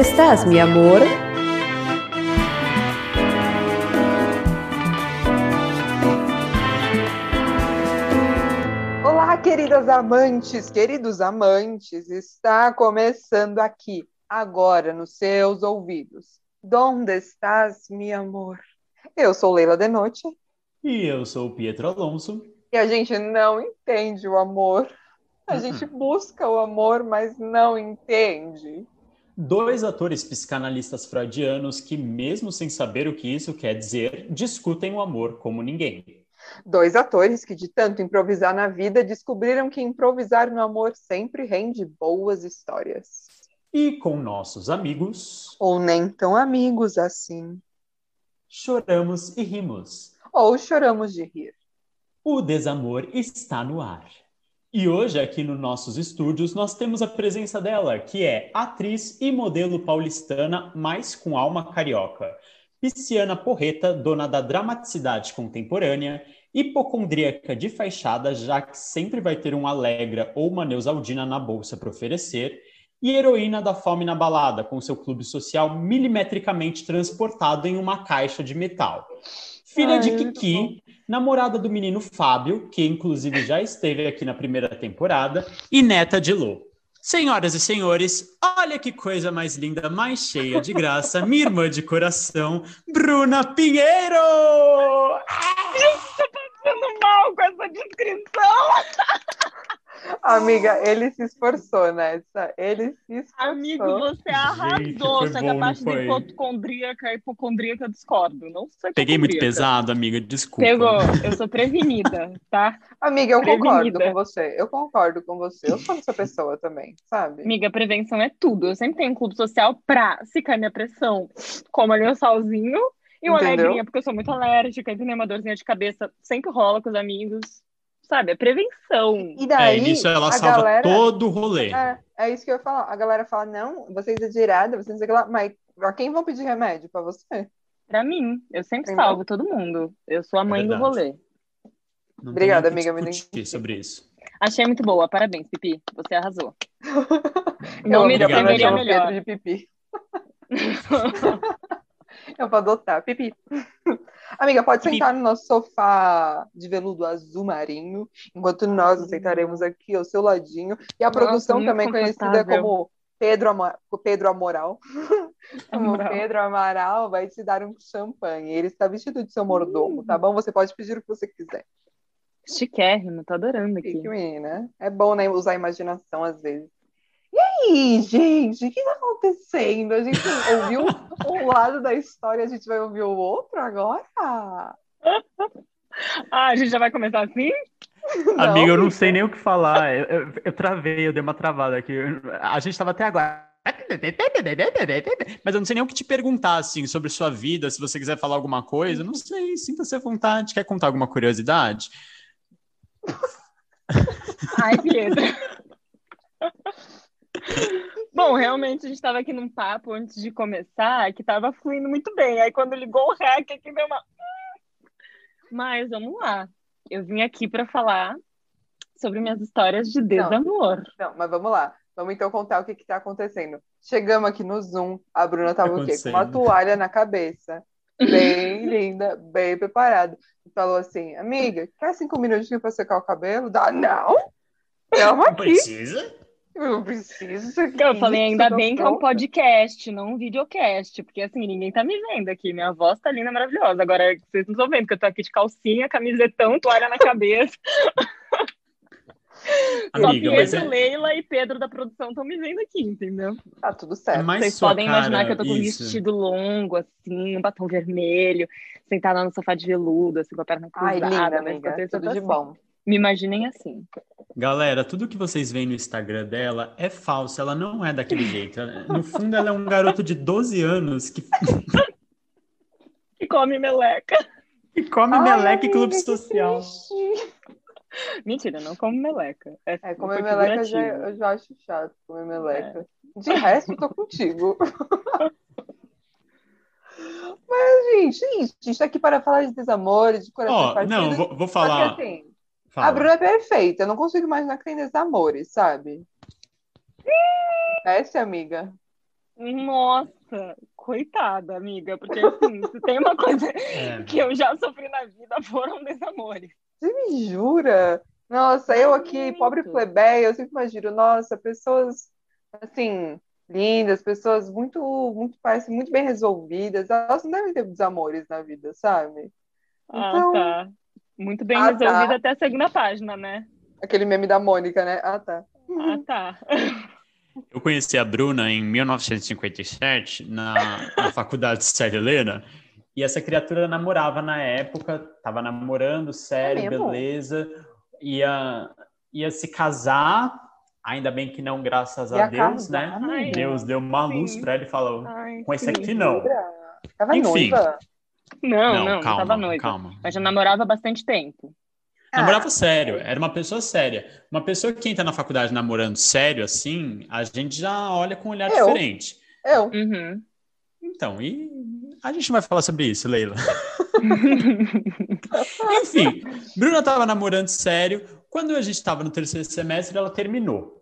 estás, mi amor? Olá, queridas amantes, queridos amantes, está começando aqui, agora, nos seus ouvidos. Donde estás, mi amor? Eu sou Leila Denote. E eu sou Pietro Alonso. E a gente não entende o amor. A gente busca o amor, mas não entende. Dois atores psicanalistas freudianos que, mesmo sem saber o que isso quer dizer, discutem o amor como ninguém. Dois atores que, de tanto improvisar na vida, descobriram que improvisar no amor sempre rende boas histórias. E com nossos amigos. Ou nem tão amigos assim. Choramos e rimos. Ou choramos de rir. O desamor está no ar. E hoje, aqui nos nossos estúdios, nós temos a presença dela, que é atriz e modelo paulistana, mas com alma carioca. Pisciana Porreta, dona da dramaticidade contemporânea, hipocondríaca de fachada, já que sempre vai ter um Alegra ou uma Neusaldina na bolsa para oferecer, e heroína da fome na balada, com seu clube social milimetricamente transportado em uma caixa de metal. Filha Ai, de Kiki, namorada do menino Fábio, que inclusive já esteve aqui na primeira temporada, e neta de Lô. Senhoras e senhores, olha que coisa mais linda, mais cheia de graça, minha irmã de coração, Bruna Pinheiro! Eu tô passando mal com essa descrição! Amiga, ele se esforçou nessa. Ele se esforçou. Amigo, você arrasou. Gente, essa parte de hipocondríaca, hipocondríaca, discordo. Não sei Peguei muito pesado, amiga, desculpa. Pegou. Eu sou prevenida, tá? Amiga, eu prevenida. concordo com você. Eu concordo com você. Eu sou essa pessoa também, sabe? Amiga, prevenção é tudo. Eu sempre tenho um clube social pra, se cair minha pressão, como ali o salzinho e uma Entendeu? alegria, porque eu sou muito alérgica, e uma dorzinha de cabeça sempre rola com os amigos sabe? É prevenção. E daí, é, nisso ela salva galera, todo o rolê. É, é isso que eu ia falar. A galera fala, não, você é exagerada, você não sei o que lá, mas pra quem vão pedir remédio? Pra você? Pra mim. Eu sempre Entendeu? salvo todo mundo. Eu sou a mãe é do rolê. Não Obrigada, amiga. Me sobre isso. Achei muito boa. Parabéns, Pipi. Você arrasou. não me defenderia melhor. Pedro de Pipi. eu vou adotar. Pipi. Amiga, pode sentar no nosso sofá de veludo azul marinho, enquanto nós aceitaremos aqui ao seu ladinho. E a Nossa, produção também conhecida como Pedro, Amor... Pedro Amoral. como Pedro Amaral vai te dar um champanhe. Ele está vestido de seu mordomo, tá bom? Você pode pedir o que você quiser. Chiquérrimo, tô adorando aqui. Chique, né? É bom, né, usar a imaginação às vezes. E aí, gente, o que está acontecendo? A gente ouviu um lado da história, a gente vai ouvir o outro agora? ah, a gente já vai começar assim? Não, Amiga, eu não sei nem o que falar. Eu, eu, eu travei, eu dei uma travada aqui. A gente estava até agora. Mas eu não sei nem o que te perguntar, assim, sobre sua vida, se você quiser falar alguma coisa. Não sei, sinta-se à vontade. Quer contar alguma curiosidade? Ai, Pedro. Bom, realmente a gente estava aqui num papo antes de começar que estava fluindo muito bem. Aí quando ligou o REC aqui deu uma. Mas vamos lá. Eu vim aqui para falar sobre minhas histórias de desamor. Não, não, mas vamos lá. Vamos então contar o que está acontecendo. Chegamos aqui no Zoom, a Bruna estava o quê? Com uma toalha na cabeça. Bem linda, bem preparada. E falou assim, amiga, quer cinco minutinhos para secar o cabelo? Dá, não! Calma aqui. Precisa? Eu preciso. Eu falei, ainda bem que é um podcast, não um videocast, porque assim, ninguém tá me vendo aqui. Minha voz tá linda, maravilhosa. Agora, vocês não estão vendo que eu tô aqui de calcinha, camisetão, toalha na cabeça. Amiga, Só Pedro, é... Leila e Pedro da produção estão me vendo aqui, entendeu? Tá tudo certo. Mas Vocês podem cara, imaginar que eu tô com um vestido longo, assim, um batom vermelho, sentada no sofá de veludo, assim, com a perna cruzada. Ai, linda, amiga. Tudo de assim. bom. Me imaginem assim. Galera, tudo que vocês veem no Instagram dela é falso, ela não é daquele jeito. No fundo, ela é um garoto de 12 anos que. que come meleca. Que come Ai, meleca e clube social. Mentira, não come meleca. É, é comer meleca já, eu já acho chato, comer meleca. É. De resto, tô contigo. Mas, gente, a gente tá aqui para falar de desamor, de coração oh, Não, vou, vou falar. Que, assim, Fala. A Bruna é perfeita. Eu não consigo imaginar que tem desamores, sabe? Essa amiga. Nossa, coitada, amiga, porque assim, se tem uma coisa é. que eu já sofri na vida foram desamores. Você me jura? Nossa, eu aqui, Muito. pobre plebeia, eu sempre imagino, nossa, pessoas assim, lindas, pessoas muito, muito, parecem muito bem resolvidas, elas não devem ter desamores na vida, sabe? Ah, então... tá. Muito bem ah, resolvida tá. até a segunda página, né? Aquele meme da Mônica, né? Ah, tá. Ah, tá. Eu conheci a Bruna em 1957, na, na faculdade de Sérgio Helena, e essa criatura namorava na época, tava namorando, sério, é beleza, ia, ia se casar, ainda bem que não, graças a Deus, né? Ai, Deus deu uma sim. luz para ele e falou, Ai, com esse aqui não. Tava Enfim. Noiva. Não, não, não, calma, tava noiva. Calma. Mas já namorava há bastante tempo. Namorava ah. sério, era uma pessoa séria. Uma pessoa que entra na faculdade namorando sério, assim, a gente já olha com um olhar eu. diferente. Eu. Uhum. Então, e a gente vai falar sobre isso, Leila. Enfim, Bruna estava namorando sério. Quando a gente estava no terceiro semestre, ela terminou.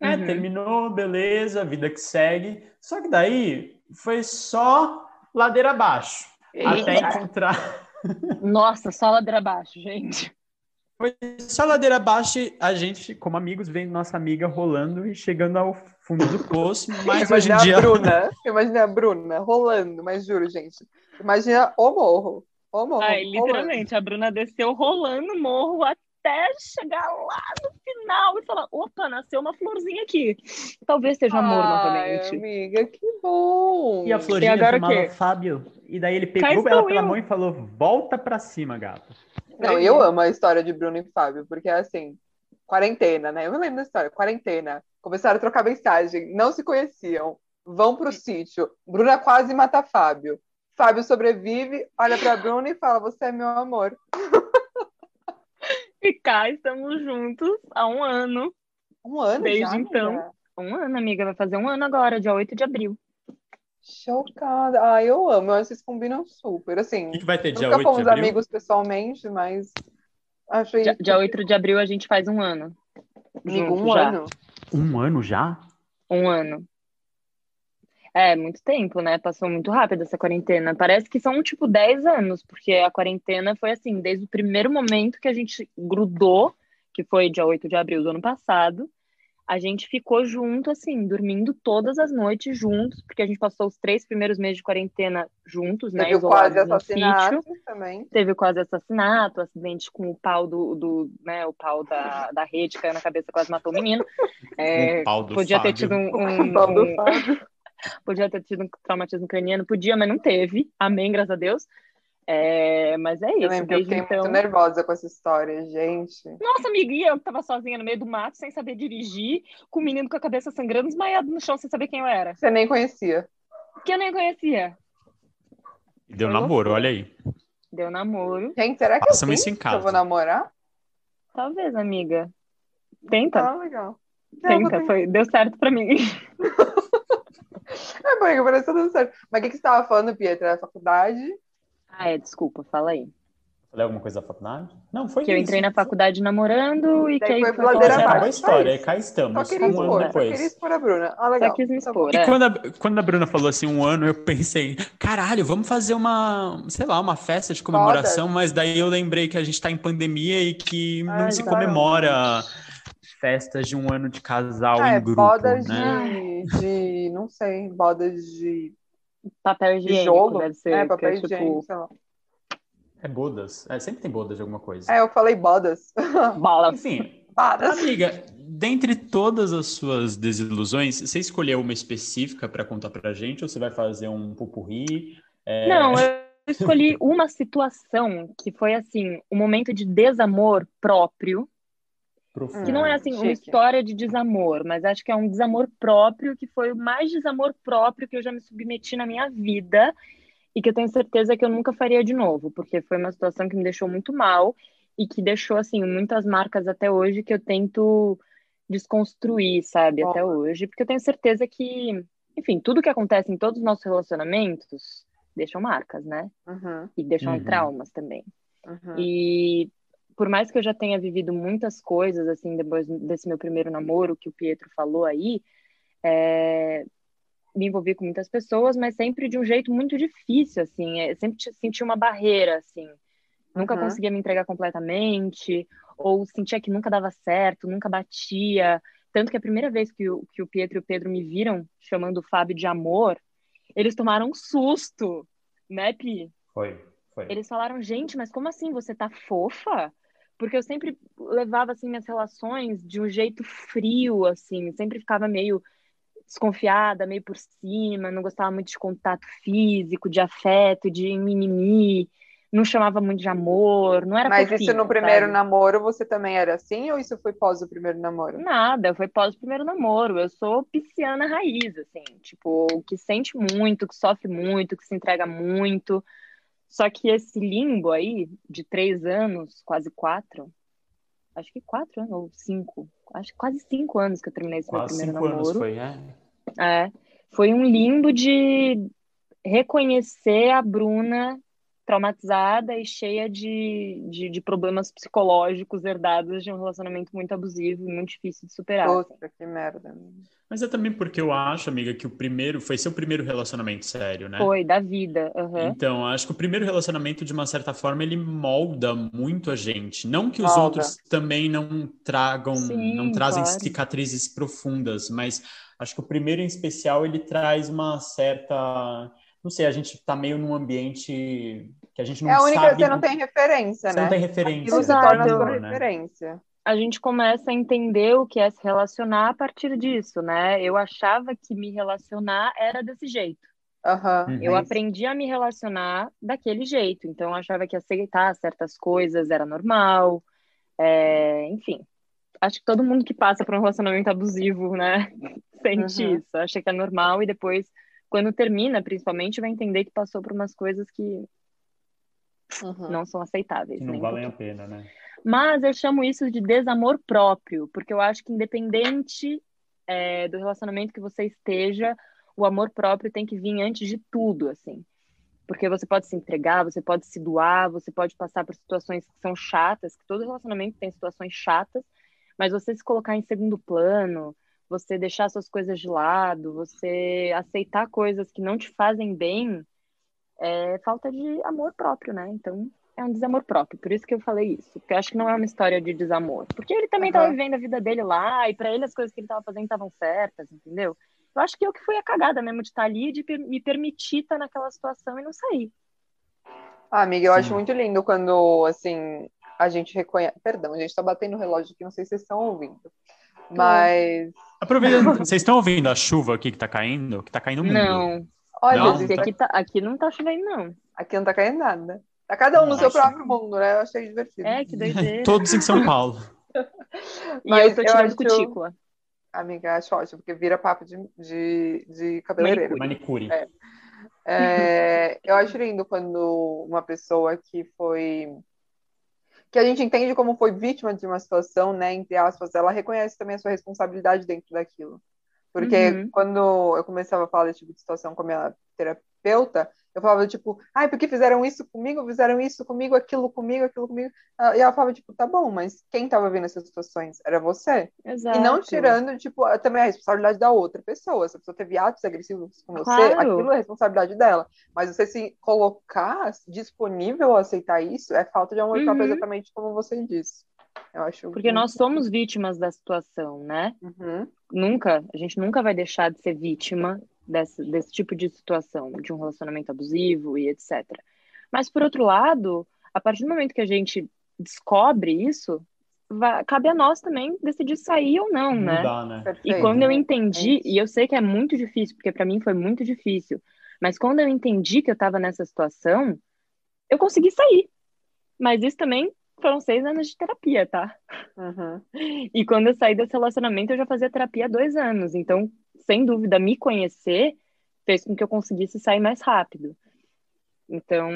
É, uhum. Terminou, beleza, vida que segue. Só que daí foi só ladeira abaixo. Até encontrar. Nossa, só ladeira abaixo, gente. Foi só ladeira abaixo, a gente, como amigos, vendo nossa amiga rolando e chegando ao fundo do poço, mas hoje em dia... a Bruna, imagina a Bruna rolando, mas juro, gente, imagina o morro, o morro. Ai, literalmente, a Bruna desceu rolando o morro até chegar lá no final e falar, opa, nasceu uma florzinha aqui. Talvez seja amor Ai, novamente. amiga, que bom! E a florzinha e chamava Fábio, e daí ele pegou ela pela eu. mão e falou, volta pra cima, gato. Não, eu amo a história de Bruno e Fábio, porque é assim, quarentena, né? Eu me lembro da história, quarentena. Começaram a trocar mensagem, não se conheciam, vão pro sítio. Bruna quase mata Fábio. Fábio sobrevive, olha pra Bruna e fala: Você é meu amor. E cá estamos juntos há um ano. Um ano? Desde já, então. Amiga? Um ano, amiga. Vai fazer um ano agora, dia 8 de abril. Chocada. Ah, eu amo. Acho que vocês combinam super. Assim, o que, que vai ter dia nunca 8 fomos de abril? amigos pessoalmente, mas achei... Dia, dia 8 de abril a gente faz um ano. Amigo, um já. ano? Um ano já? Um ano. É, muito tempo, né? Passou muito rápido essa quarentena. Parece que são, tipo, 10 anos, porque a quarentena foi assim, desde o primeiro momento que a gente grudou, que foi dia 8 de abril do ano passado, a gente ficou junto, assim, dormindo todas as noites juntos, porque a gente passou os três primeiros meses de quarentena juntos, né? Teve quase assassinato também. Teve quase assassinato, acidente com o pau do, do né, o pau da, da rede caiu na cabeça, quase matou o menino. É, o pau do podia Fábio. ter tido um, um, um podia ter tido um traumatismo craniano, podia, mas não teve. Amém, graças a Deus. É, mas é isso. Eu lembro, eu fiquei então... muito nervosa com essa história, gente. Nossa, amiga, e eu tava sozinha no meio do mato, sem saber dirigir, com o menino com a cabeça sangrando, desmaiado no chão, sem saber quem eu era. Você nem conhecia. Que eu nem conhecia. Deu eu namoro, olha aí. Deu namoro. Gente, será que eu, isso em casa. eu vou namorar? Talvez, amiga. Tenta. Ah, legal. Tenta, foi, deu certo pra mim. é, bom, parece tudo certo. Mas o que, que você estava falando, Pietra? Da faculdade? Ah, é, desculpa, fala aí. Falei alguma coisa da faculdade? Não, foi que isso. eu entrei na faculdade namorando e que aí foi ladeira abaixo. Acabou a história, cá estamos. Só queria um expor, só queria expor a Bruna. Ah, legal. Só quis me tá expor, E é. quando, a, quando a Bruna falou assim, um ano, eu pensei, caralho, vamos fazer uma, sei lá, uma festa de comemoração, Foda. mas daí eu lembrei que a gente tá em pandemia e que Ai, não se comemora festas de um ano de casal ah, em é, grupo, bodas né? de, de, não sei, bodas de Papel higiênico, jogo? deve ser. É, papel é, tipo... higiênico, sei lá. É bodas. É, sempre tem bodas de alguma coisa. É, eu falei bodas. Bolas. Enfim, bodas. amiga, dentre todas as suas desilusões, você escolheu uma específica para contar pra gente ou você vai fazer um pupurri? É... Não, eu escolhi uma situação que foi assim, um momento de desamor próprio Profundo. Que não é assim uma história de desamor, mas acho que é um desamor próprio que foi o mais desamor próprio que eu já me submeti na minha vida e que eu tenho certeza que eu nunca faria de novo, porque foi uma situação que me deixou muito mal e que deixou assim muitas marcas até hoje que eu tento desconstruir, sabe, até hoje, porque eu tenho certeza que, enfim, tudo que acontece em todos os nossos relacionamentos deixam marcas, né? Uhum. E deixam uhum. traumas também. Uhum. E por mais que eu já tenha vivido muitas coisas, assim, depois desse meu primeiro namoro, que o Pietro falou aí, é... me envolvi com muitas pessoas, mas sempre de um jeito muito difícil, assim, é, sempre senti uma barreira, assim, nunca uhum. conseguia me entregar completamente, ou sentia que nunca dava certo, nunca batia, tanto que a primeira vez que o, que o Pietro e o Pedro me viram chamando o Fábio de amor, eles tomaram um susto, né, Pi? Foi, foi. Eles falaram, gente, mas como assim, você tá fofa? Porque eu sempre levava, assim, minhas relações de um jeito frio, assim, sempre ficava meio desconfiada, meio por cima, não gostava muito de contato físico, de afeto, de mimimi, não chamava muito de amor, não era Mas fofinho, isso no primeiro sabe? namoro você também era assim ou isso foi pós o primeiro namoro? Nada, foi pós o primeiro namoro. Eu sou pisciana raiz, assim, tipo, que sente muito, que sofre muito, que se entrega muito. Só que esse limbo aí, de três anos, quase quatro, acho que quatro anos, ou cinco, acho que quase cinco anos que eu terminei esse quase meu primeiro namoro. Anos foi, é? É, foi um limbo de reconhecer a Bruna traumatizada e cheia de, de, de, problemas psicológicos herdados de um relacionamento muito abusivo e muito difícil de superar. Puta, assim. que merda. Mas é também porque eu acho, amiga, que o primeiro foi seu primeiro relacionamento sério, né? Foi, da vida. Uhum. Então, acho que o primeiro relacionamento, de uma certa forma, ele molda muito a gente. Não que os molda. outros também não tragam, Sim, não trazem claro. cicatrizes profundas, mas acho que o primeiro em especial ele traz uma certa não sei, a gente está meio num ambiente que a gente não sabe... É a única sabe... que você não tem referência, você né? não tem referência. Aquilo se torna sua né? referência. A gente começa a entender o que é se relacionar a partir disso, né? Eu achava que me relacionar era desse jeito. Uhum, eu aprendi a me relacionar daquele jeito. Então, eu achava que aceitar certas coisas era normal. É... Enfim, acho que todo mundo que passa por um relacionamento abusivo, né? Sente uhum. isso. Acha que é normal e depois quando termina, principalmente, vai entender que passou por umas coisas que uhum. não são aceitáveis. Que não valem a pena, né? Mas eu chamo isso de desamor próprio, porque eu acho que independente é, do relacionamento que você esteja, o amor próprio tem que vir antes de tudo, assim. Porque você pode se entregar, você pode se doar, você pode passar por situações que são chatas, que todo relacionamento tem situações chatas, mas você se colocar em segundo plano, você deixar suas coisas de lado, você aceitar coisas que não te fazem bem, é falta de amor próprio, né? Então, é um desamor próprio. Por isso que eu falei isso. Porque eu acho que não é uma história de desamor. Porque ele também estava uhum. vivendo a vida dele lá, e para ele as coisas que ele estava fazendo estavam certas, entendeu? Eu acho que eu que fui a cagada mesmo de estar ali e de me permitir estar naquela situação e não sair. Ah, amiga, eu Sim. acho muito lindo quando, assim, a gente reconhece. Perdão, a gente tá batendo o relógio aqui, não sei se vocês estão ouvindo. Mas. Aproveitando, vocês estão ouvindo a chuva aqui que tá caindo? Que tá caindo muito. Não. Olha, não? Aqui, tá, aqui não tá chovendo, não. Aqui não tá caindo nada. Tá cada um no seu próprio mundo, né? Eu achei divertido. É, que doideira. Todos em São Paulo. e Mas eu tô tirando acho... cutícula. Amiga, acho ótimo, porque vira papo de, de, de cabeleireiro. Manicure. É. É, eu acho lindo quando uma pessoa que foi que a gente entende como foi vítima de uma situação, né, entre aspas, ela reconhece também a sua responsabilidade dentro daquilo. Porque uhum. quando eu começava a falar desse tipo de situação com a minha terapeuta, eu falava, tipo, ai, porque fizeram isso comigo, fizeram isso comigo, aquilo comigo, aquilo comigo. E ela falava, tipo, tá bom, mas quem tava vendo essas situações? Era você. Exato. E não tirando, tipo, também a responsabilidade da outra pessoa. Se a pessoa teve atos agressivos com você, claro. aquilo é responsabilidade dela. Mas você se colocar disponível a aceitar isso é falta de amor uhum. próprio, exatamente como você disse. Eu acho Porque nós somos vítimas da situação, né? Uhum. Nunca, a gente nunca vai deixar de ser vítima desse, desse tipo de situação, de um relacionamento abusivo e etc. Mas, por outro lado, a partir do momento que a gente descobre isso, vai, cabe a nós também decidir sair ou não, né? Mudar, né? Perfeito. E quando eu entendi, é e eu sei que é muito difícil, porque para mim foi muito difícil, mas quando eu entendi que eu estava nessa situação, eu consegui sair. Mas isso também foram seis anos de terapia, tá? Uhum. E quando eu saí desse relacionamento, eu já fazia terapia há dois anos. Então, sem dúvida, me conhecer fez com que eu conseguisse sair mais rápido. Então,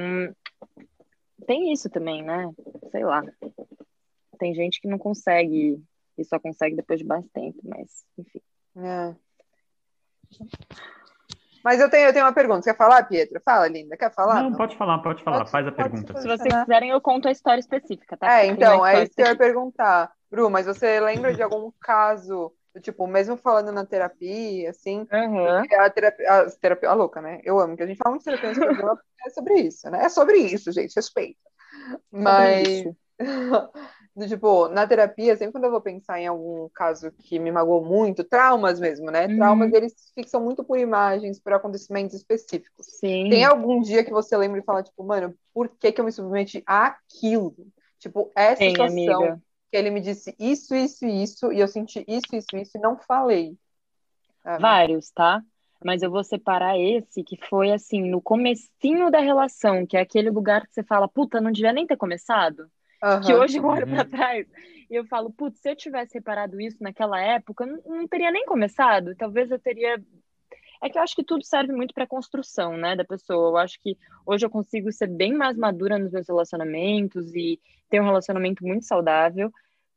tem isso também, né? Sei lá. Tem gente que não consegue, e só consegue depois de bastante tempo, mas, enfim. É. Mas eu tenho, eu tenho uma pergunta. Você quer falar, Pietra? Fala, linda. Quer falar? Não, não? pode falar, pode falar. Pode, Faz a pergunta. Se vocês quiserem, eu conto a história específica, tá? É, então, é isso que eu ia perguntar. Bru, mas você lembra de algum caso Tipo, mesmo falando na terapia, assim, Uhum. a terapia, a terapia, a louca, né? Eu amo que a gente fala muito de terapia nesse programa, é sobre isso, né? É sobre isso, gente, respeita. Mas, tipo, na terapia, sempre quando eu vou pensar em algum caso que me magoou muito, traumas mesmo, né? Uhum. Traumas, eles fixam muito por imagens, por acontecimentos específicos. Sim. Tem algum dia que você lembra e fala, tipo, mano, por que que eu me submeti àquilo? Tipo, essa Tem, situação amiga. que ele me disse isso, isso e isso, e eu senti isso, isso, isso, e não falei. sabe? Vários, tá? Mas eu vou separar esse que foi assim, no comecinho da relação, que é aquele lugar que você fala, puta, não devia nem ter começado. Que hoje eu olho Uhum. pra trás e eu falo, putz, se eu tivesse reparado isso naquela época, eu não, teria nem começado. Talvez eu teria. É que eu acho que tudo serve muito pra construção, né, da pessoa. Eu acho que hoje eu consigo ser bem mais madura nos meus relacionamentos e ter um relacionamento muito saudável,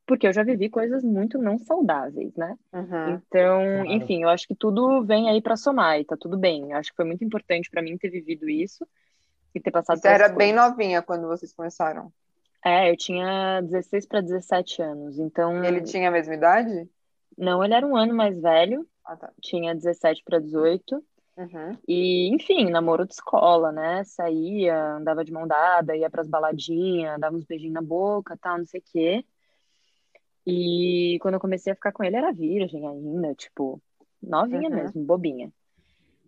porque eu já vivi coisas muito não saudáveis, né? Uhum. Então, Claro. enfim, eu acho que tudo vem aí pra somar e tá tudo bem. Eu acho que foi muito importante pra mim ter vivido isso e ter passado Você era essas bem coisas. novinha quando vocês começaram. É, eu tinha 16 para 17 anos. Então, Ele tinha a mesma idade? não, ele era um ano mais velho, Ah, tá. tinha 17 para 18. Uhum. E, enfim, namoro de escola, né? Saía, andava de mão dada, ia pras baladinhas, dava uns beijinhos na boca, tal, não sei o quê. E quando eu comecei a ficar com ele, era virgem ainda, tipo, novinha Uhum. mesmo, bobinha.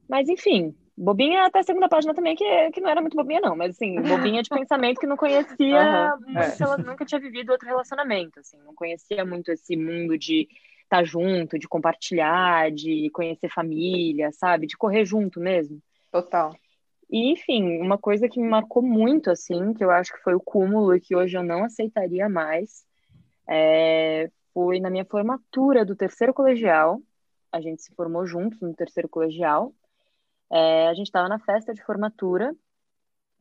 Mas, enfim, bobinha até a segunda página também, que, que não era muito bobinha, não. Mas, assim, bobinha de pensamento que não conhecia muito, é. ela nunca tinha vivido outro relacionamento, assim. Não conhecia muito esse mundo de estar junto, de compartilhar, de conhecer família, sabe? De correr junto mesmo. Total. E, enfim, uma coisa que me marcou muito, assim, que eu acho que foi o cúmulo e que hoje eu não aceitaria mais, é, foi na minha formatura do terceiro colegial. A gente se formou juntos no terceiro colegial. É, a gente estava na festa de formatura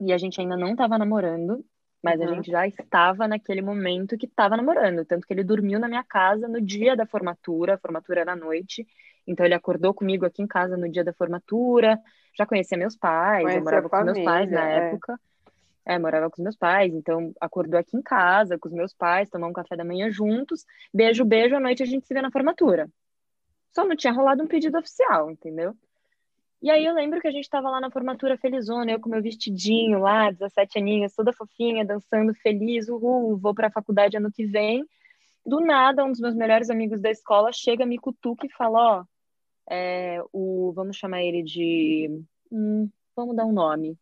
e a gente ainda não estava namorando, mas a Uhum. gente já estava naquele momento que estava namorando. Tanto que ele dormiu na minha casa no dia da formatura, a formatura era à noite. Então ele acordou comigo aqui em casa no dia da formatura. Já conhecia meus pais, eu morava a com meus pais na família, é. época. É, morava com os meus pais, então acordou aqui em casa com os meus pais, tomamos um café da manhã juntos. Beijo, beijo, à noite a gente se vê na formatura. Só não tinha rolado um pedido oficial, entendeu? E aí eu lembro que a gente tava lá na formatura felizona, eu com meu vestidinho lá, 17 aninhos, toda fofinha, dançando feliz, uhul, vou pra faculdade ano que vem. Do nada, um dos meus melhores amigos da escola chega, me cutuca e fala, ó, é, o, vamos chamar ele de, hum, vamos dar um nome,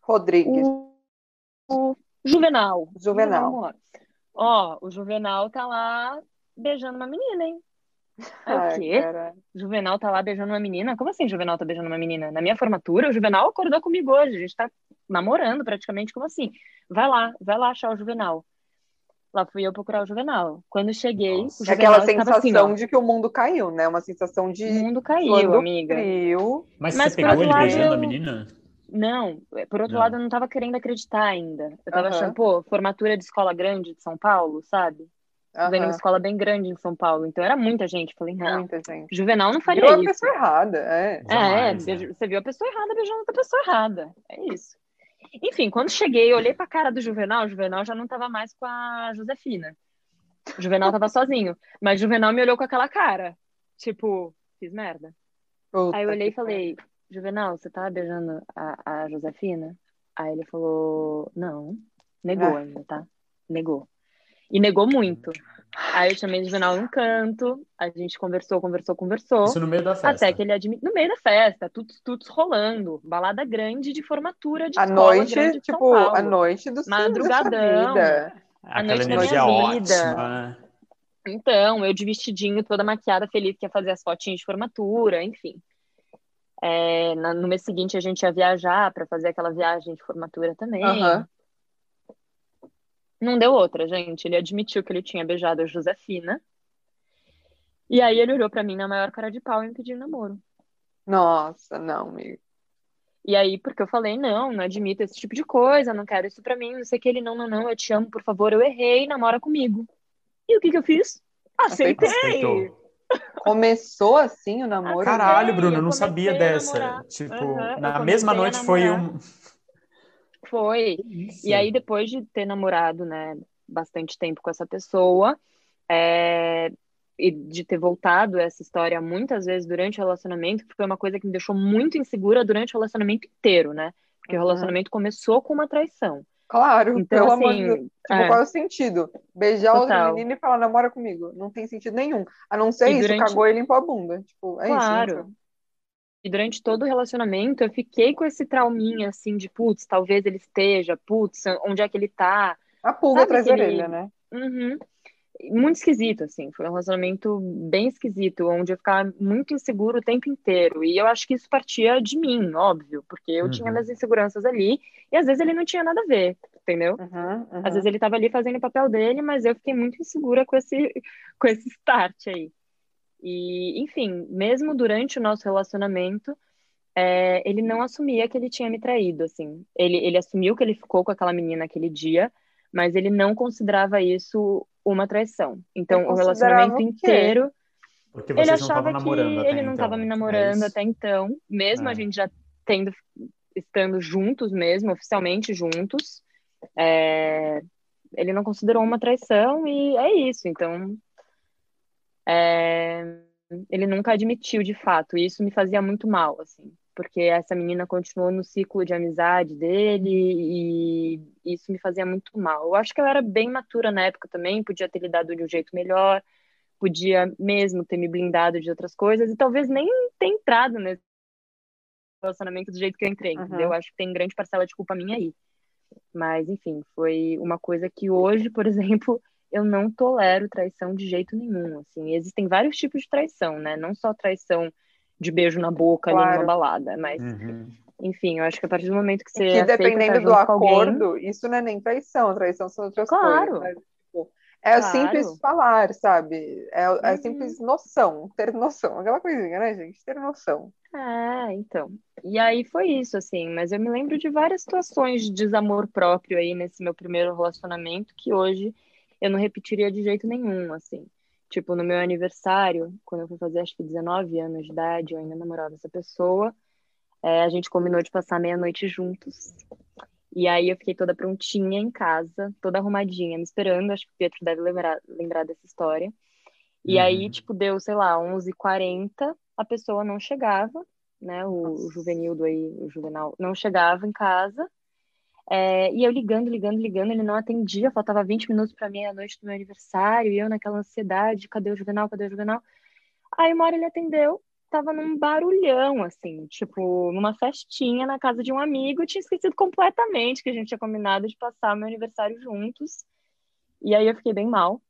Rodrigues. o, o Juvenal. Juvenal. Ó, o Juvenal tá lá beijando uma menina, hein? Aí, o quê? cara. Juvenal tá lá beijando uma menina? Como assim Juvenal tá beijando uma menina? Na minha formatura, o Juvenal acordou comigo hoje. A gente tá namorando praticamente. Como assim? Vai lá, vai lá achar o Juvenal. Lá fui eu procurar o Juvenal. Quando cheguei, Nossa. É Juvenal aquela estava sensação assim, ó. de que o mundo caiu, né? Uma sensação de O mundo caiu, amiga. frio. Mas, Mas, você pegou ele lado, beijando a eu- menina? Não, por outro Não. lado, eu não tava querendo acreditar ainda. Eu tava Aham. achando, pô, formatura de escola grande de São Paulo, sabe? Estudei numa Aham. escola bem grande em São Paulo. Então era muita gente. Falei, não, Muita gente. Juvenal não faria Viu a isso. pessoa errada, é. Jamais, é, né? beijo- você viu a pessoa errada beijando outra pessoa errada. É isso. Enfim, quando cheguei, eu olhei pra cara do Juvenal, o Juvenal já não tava mais com a Josefina. O Juvenal tava sozinho. Mas o Juvenal me olhou com aquela cara. Tipo, fiz merda. Puta Aí eu olhei e que falei, Juvenal, você tava beijando a, a Josefina? Aí ele falou, não. Negou Ah. ainda, tá? Negou. E negou muito. Aí eu chamei o Juvenal num canto, a gente conversou, conversou, conversou. Isso no meio da festa. Até que ele admite. No meio da festa, tudo, tudo rolando. Balada grande de formatura de A escola noite, grande de São tipo, Paulo. a noite do Madrugadão. da vida. Aquela noite da energia minha vida. ótima. Então, eu de vestidinho, toda maquiada, feliz que ia fazer as fotinhas de formatura, enfim. É, na- no mês seguinte a gente ia viajar para fazer aquela viagem de formatura também. Aham. Não deu outra, gente. Ele admitiu que ele tinha beijado a Josefina. E aí ele olhou para mim na maior cara de pau e me pediu namoro. Nossa, não, amigo. E aí, porque eu falei, não, não admito esse tipo de coisa, não quero isso pra mim, não sei o que. Ele, não, não, não, eu te amo, por favor, eu errei, namora comigo. E o que que eu fiz? Aceitei! Aceitou. Começou assim o namoro? Caralho, Bruno, eu não sabia dessa. Tipo, eu na mesma noite foi um. Foi. Isso. E aí, depois de ter namorado, né, bastante tempo com essa pessoa, é, e de ter voltado essa história muitas vezes durante o relacionamento, que foi uma coisa que me deixou muito insegura durante o relacionamento inteiro, né? Porque uhum. o relacionamento começou com uma traição. Claro, então, pelo assim, amor de Deus. Tipo, é. qual é o sentido? Beijar Total. outra menina e falar, namora comigo. Não tem sentido nenhum. A não ser e isso, durante... cagou e limpou a bunda. Tipo, é claro. isso. E durante todo o relacionamento, eu fiquei com esse trauminha, assim, de, putz, talvez ele esteja, putz, onde é que ele tá? A pulga atrás da orelha, né? Uhum muito esquisito, assim. Foi um relacionamento bem esquisito, onde eu ficava muito inseguro o tempo inteiro. E eu acho que isso partia de mim, óbvio, porque eu uhum. tinha minhas inseguranças ali, e às vezes ele não tinha nada a ver, entendeu? Uhum, uhum. Às vezes ele estava ali fazendo o papel dele, mas eu fiquei muito insegura com esse, com esse start aí. E, enfim, mesmo durante o nosso relacionamento, é, ele não assumia que ele tinha me traído, assim. Ele, ele assumiu que ele ficou com aquela menina aquele dia, mas ele não considerava isso uma traição. Então, o relacionamento inteiro. Porque ele achava que ele não estava então, me namorando é até então, mesmo é. a gente já tendo estando juntos mesmo, oficialmente juntos. É, ele não considerou uma traição e é isso. Então, é, ele nunca admitiu de fato. E isso me fazia muito mal, assim porque essa menina continuou no ciclo de amizade dele e isso me fazia muito mal. Eu acho que eu era bem matura na época também, podia ter lidado de um jeito melhor, podia mesmo ter me blindado de outras coisas e talvez nem ter entrado nesse relacionamento do jeito que eu entrei, uhum. entendeu? Eu acho que tem grande parcela de culpa minha aí. Mas, enfim, foi uma coisa que hoje, por exemplo, eu não tolero traição de jeito nenhum, assim. Existem vários tipos de traição, né? Não só traição de beijo na boca claro. ali numa balada, mas uhum. enfim, eu acho que a partir do momento que você que dependendo do acordo, alguém... isso não é nem traição, traição são outras claro. coisas. Né? Tipo, é claro. simples falar, sabe? É, é uhum. simples noção, ter noção, aquela coisinha, né, gente? Ter noção. É, então. E aí foi isso, assim, mas eu me lembro de várias situações de desamor próprio aí nesse meu primeiro relacionamento que hoje eu não repetiria de jeito nenhum, assim. Tipo, no meu aniversário, quando eu fui fazer acho que 19 anos de idade, eu ainda namorava essa pessoa, é, a gente combinou de passar meia-noite juntos. E aí eu fiquei toda prontinha em casa, toda arrumadinha, me esperando. Acho que o Pietro deve lembrar, lembrar dessa história. E uhum. aí, tipo, deu, sei lá, 11h40, a pessoa não chegava, né? O, o juvenil aí, o juvenal, não chegava em casa. É, e eu ligando, ligando, ligando, ele não atendia, faltava 20 minutos para meia-noite do meu aniversário, e eu naquela ansiedade, cadê o Juvenal, cadê o Juvenal? Aí uma hora ele atendeu, tava num barulhão, assim, tipo, numa festinha na casa de um amigo, tinha esquecido completamente que a gente tinha combinado de passar o meu aniversário juntos, e aí eu fiquei bem mal.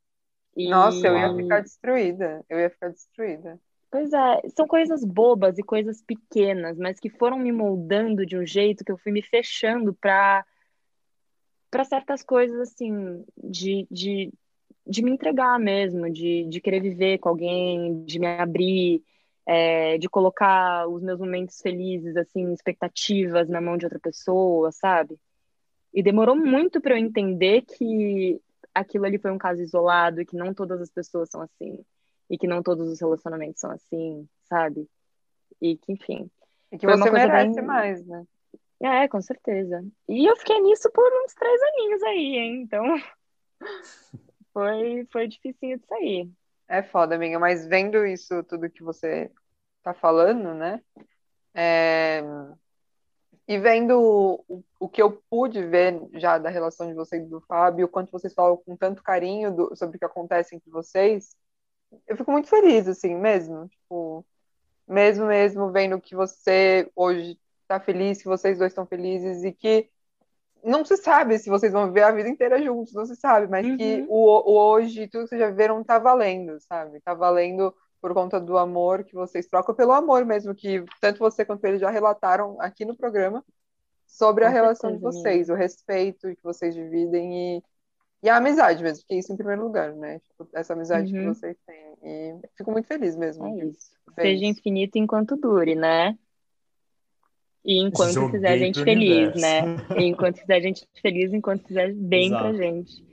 E... Nossa, eu ia ficar destruída, eu ia ficar destruída. Pois é, são coisas bobas e coisas pequenas, mas que foram me moldando de um jeito que eu fui me fechando para para certas coisas assim, de, de, de me entregar mesmo, de, de querer viver com alguém, de me abrir, é, de colocar os meus momentos felizes, assim, expectativas na mão de outra pessoa, sabe? E demorou muito para eu entender que aquilo ali foi um caso isolado e que não todas as pessoas são assim e que não todos os relacionamentos são assim, sabe? E que, enfim. E que você merece bem... mais, né? É, com certeza. E eu fiquei nisso por uns três aninhos aí, hein? Então, foi, foi dificinho de sair. É foda, amiga, mas vendo isso tudo que você tá falando, né? É... E vendo o, o que eu pude ver já da relação de vocês e do Fábio, o quanto vocês falam com tanto carinho do, sobre o que acontece entre vocês, eu fico muito feliz, assim, mesmo. Tipo, mesmo, mesmo vendo que você hoje tá feliz, que vocês dois estão felizes e que não se sabe se vocês vão viver a vida inteira juntos, não se sabe, mas uhum. que o, o, hoje, tudo que vocês já viram tá valendo, sabe? Tá valendo por conta do amor que vocês trocam, pelo amor mesmo, que tanto você quanto ele já relataram aqui no programa sobre Com a relação de vocês, o respeito que vocês dividem e e a amizade mesmo, que é isso em primeiro lugar, né? Tipo, essa amizade uhum. que vocês têm. E fico muito feliz mesmo. É isso. Seja infinito enquanto dure, né? E enquanto Joguei fizer a gente feliz, universo. né? E enquanto fizer a gente feliz, enquanto fizer bem Exato. pra gente.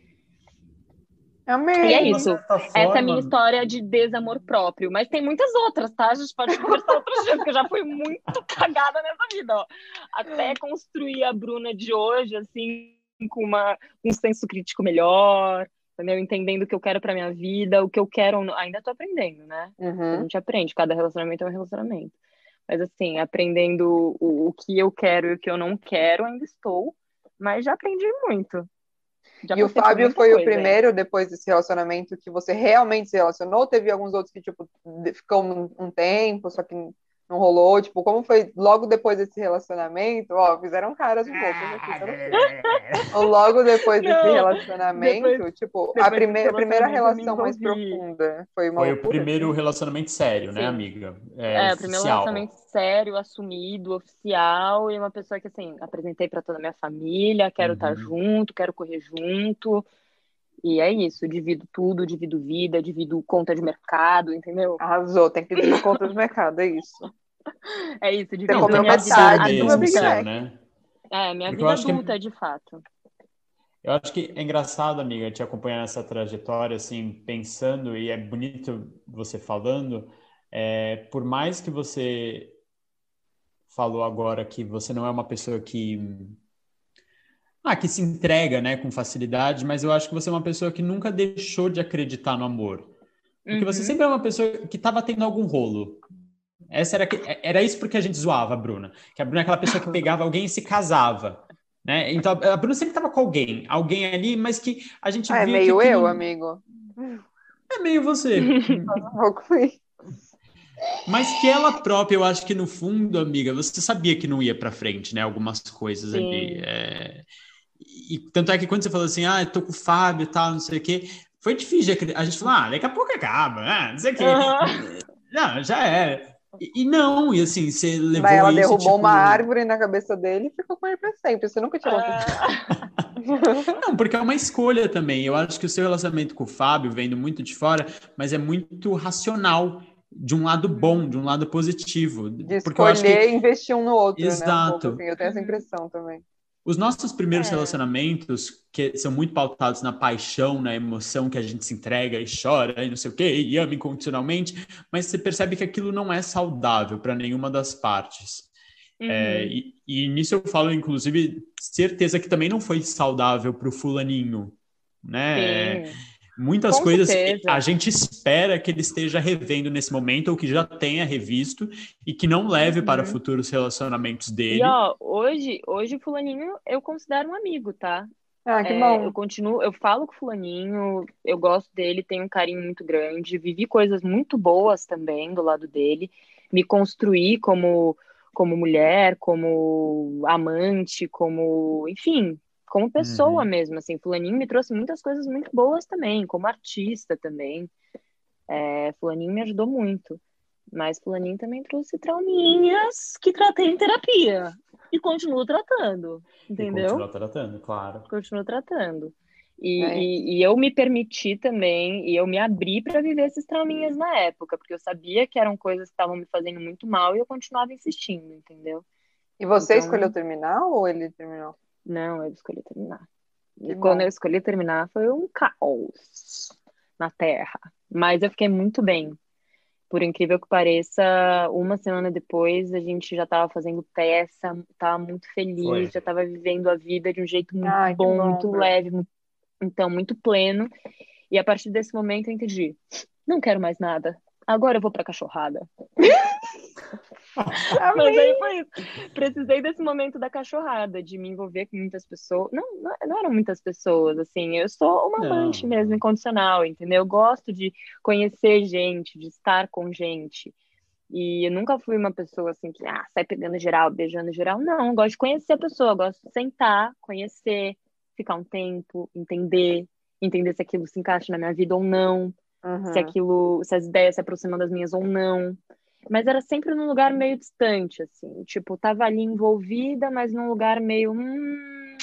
Amém. E é isso. Essa é a minha história de desamor próprio. Mas tem muitas outras, tá? A gente pode conversar outros dias, porque eu já fui muito cagada nessa vida, ó. Até construir a Bruna de hoje, assim, com uma, um senso crítico melhor, entendeu? Entendendo o que eu quero para minha vida, o que eu quero, ainda tô aprendendo, né? Uhum. A gente aprende, cada relacionamento é um relacionamento. Mas assim, aprendendo o, o que eu quero e o que eu não quero, ainda estou, mas já aprendi muito. Já e o Fábio foi coisa, o primeiro, depois desse relacionamento, que você realmente se relacionou? Ou teve alguns outros que, tipo, ficou um, um tempo, só que não rolou? Tipo, como foi logo depois desse relacionamento? Ó, fizeram caras um pouco aqui, Ou logo depois desse não, relacionamento, depois, tipo, depois a, primeira, a primeira relação mais profunda foi uma Foi o primeiro primeiro sério, né, Sim. né, amiga? É, é o primeiro relacionamento sério, assumido, oficial, e uma pessoa que, assim, apresentei para toda a minha família, quero estar uhum. tá junto, quero correr junto. E é isso, divido tudo, divido vida, divido conta de mercado, entendeu? Arrasou, tem que dividir conta de mercado, é isso. É isso, divido a minha vida seu, né? É, minha Porque vida adulta, que... de fato. Eu acho que é engraçado, amiga, te acompanhar nessa trajetória, assim, pensando, e é bonito você falando, é, por mais que você falou agora que você não é uma pessoa que ah, que se entrega, né, com facilidade, mas eu acho que você é uma pessoa que nunca deixou de acreditar no amor. Porque uhum. você sempre é uma pessoa que estava tendo algum rolo. Essa era, era isso porque a gente zoava a Bruna. Que a Bruna é aquela pessoa que pegava alguém e se casava. Né? Então a Bruna sempre estava com alguém, alguém ali, mas que a gente ah, É meio eu, amigo. É meio você. Mas que ela própria, eu acho que no fundo, amiga, você sabia que não ia para frente, né? Algumas coisas Sim. ali. É... E tanto é que quando você falou assim, ah, eu tô com o Fábio e tal, não sei o quê, foi difícil. A gente falou, ah, daqui a pouco acaba, né? Não sei o quê. Uhum. Não, já é. E, e, não, e assim, você levou Mas ela isso, derrubou tipo... uma árvore na cabeça dele e ficou com ele pra sempre. Você nunca tirou ah. Não, porque é uma escolha também. Eu acho que o seu relacionamento com o Fábio, vendo muito de fora, mas é muito racional de um lado bom, de um lado positivo. De porque escolher que... investir um no outro, Exato. Né? Um assim, eu tenho essa impressão também. Os nossos primeiros é. relacionamentos, que são muito pautados na paixão, na emoção que a gente se entrega e chora e não sei o quê, e ama incondicionalmente, mas você percebe que aquilo não é saudável para nenhuma das partes. É, uhum. É, e, e, nisso eu falo, inclusive, certeza que também não foi saudável para o fulaninho, né? Sim. Muitas Com coisas certeza. a gente espera que ele esteja revendo nesse momento ou que já tenha revisto e que não leve uhum. para futuros relacionamentos dele. E ó, hoje, hoje fulaninho eu considero um amigo, tá? Ah, que é, bom. Eu continuo, eu falo com fulaninho, eu gosto dele, tenho um carinho muito grande, vivi coisas muito boas também do lado dele, me construí como como mulher, como amante, como, enfim, como pessoa uhum. mesmo, assim, fulaninho me trouxe muitas coisas muito boas também, como artista também, é, fulaninho me ajudou muito, mas fulaninho também trouxe trauminhas que tratei em terapia, e continuo tratando, entendeu? E continua tratando, claro. Continuo tratando. E, é. e, e, eu me permiti também, e eu me abri para viver esses trauminhas na época, porque eu sabia que eram coisas que estavam me fazendo muito mal e eu continuava insistindo, entendeu? E você então... escolheu terminar ou ele terminou? Não, eu escolhi terminar. Que e bom. quando eu escolhi terminar, foi um caos na Terra. Mas eu fiquei muito bem. Por incrível que pareça, uma semana depois a gente já estava fazendo peça, estava muito feliz, foi. já estava vivendo a vida de um jeito muito Ai, bom, bom, muito leve, muito, então muito pleno. E a partir desse momento eu entendi, não quero mais nada. Agora eu vou para cachorrada. Mas aí foi isso. Precisei desse momento da cachorrada, de me envolver com muitas pessoas. Não, não, não eram muitas pessoas, assim. Eu sou uma amante mesmo, incondicional, entendeu? Eu gosto de conhecer gente, de estar com gente. E eu nunca fui uma pessoa assim que ah, sai pegando geral, beijando geral. Não, gosto de conhecer a pessoa, gosto de sentar, conhecer, ficar um tempo, entender, entender se aquilo se encaixa na minha vida ou não, uhum. se aquilo, se as ideias se aproximam das minhas ou não mas era sempre num lugar meio distante, assim, tipo, tava ali envolvida, mas num lugar meio, hum,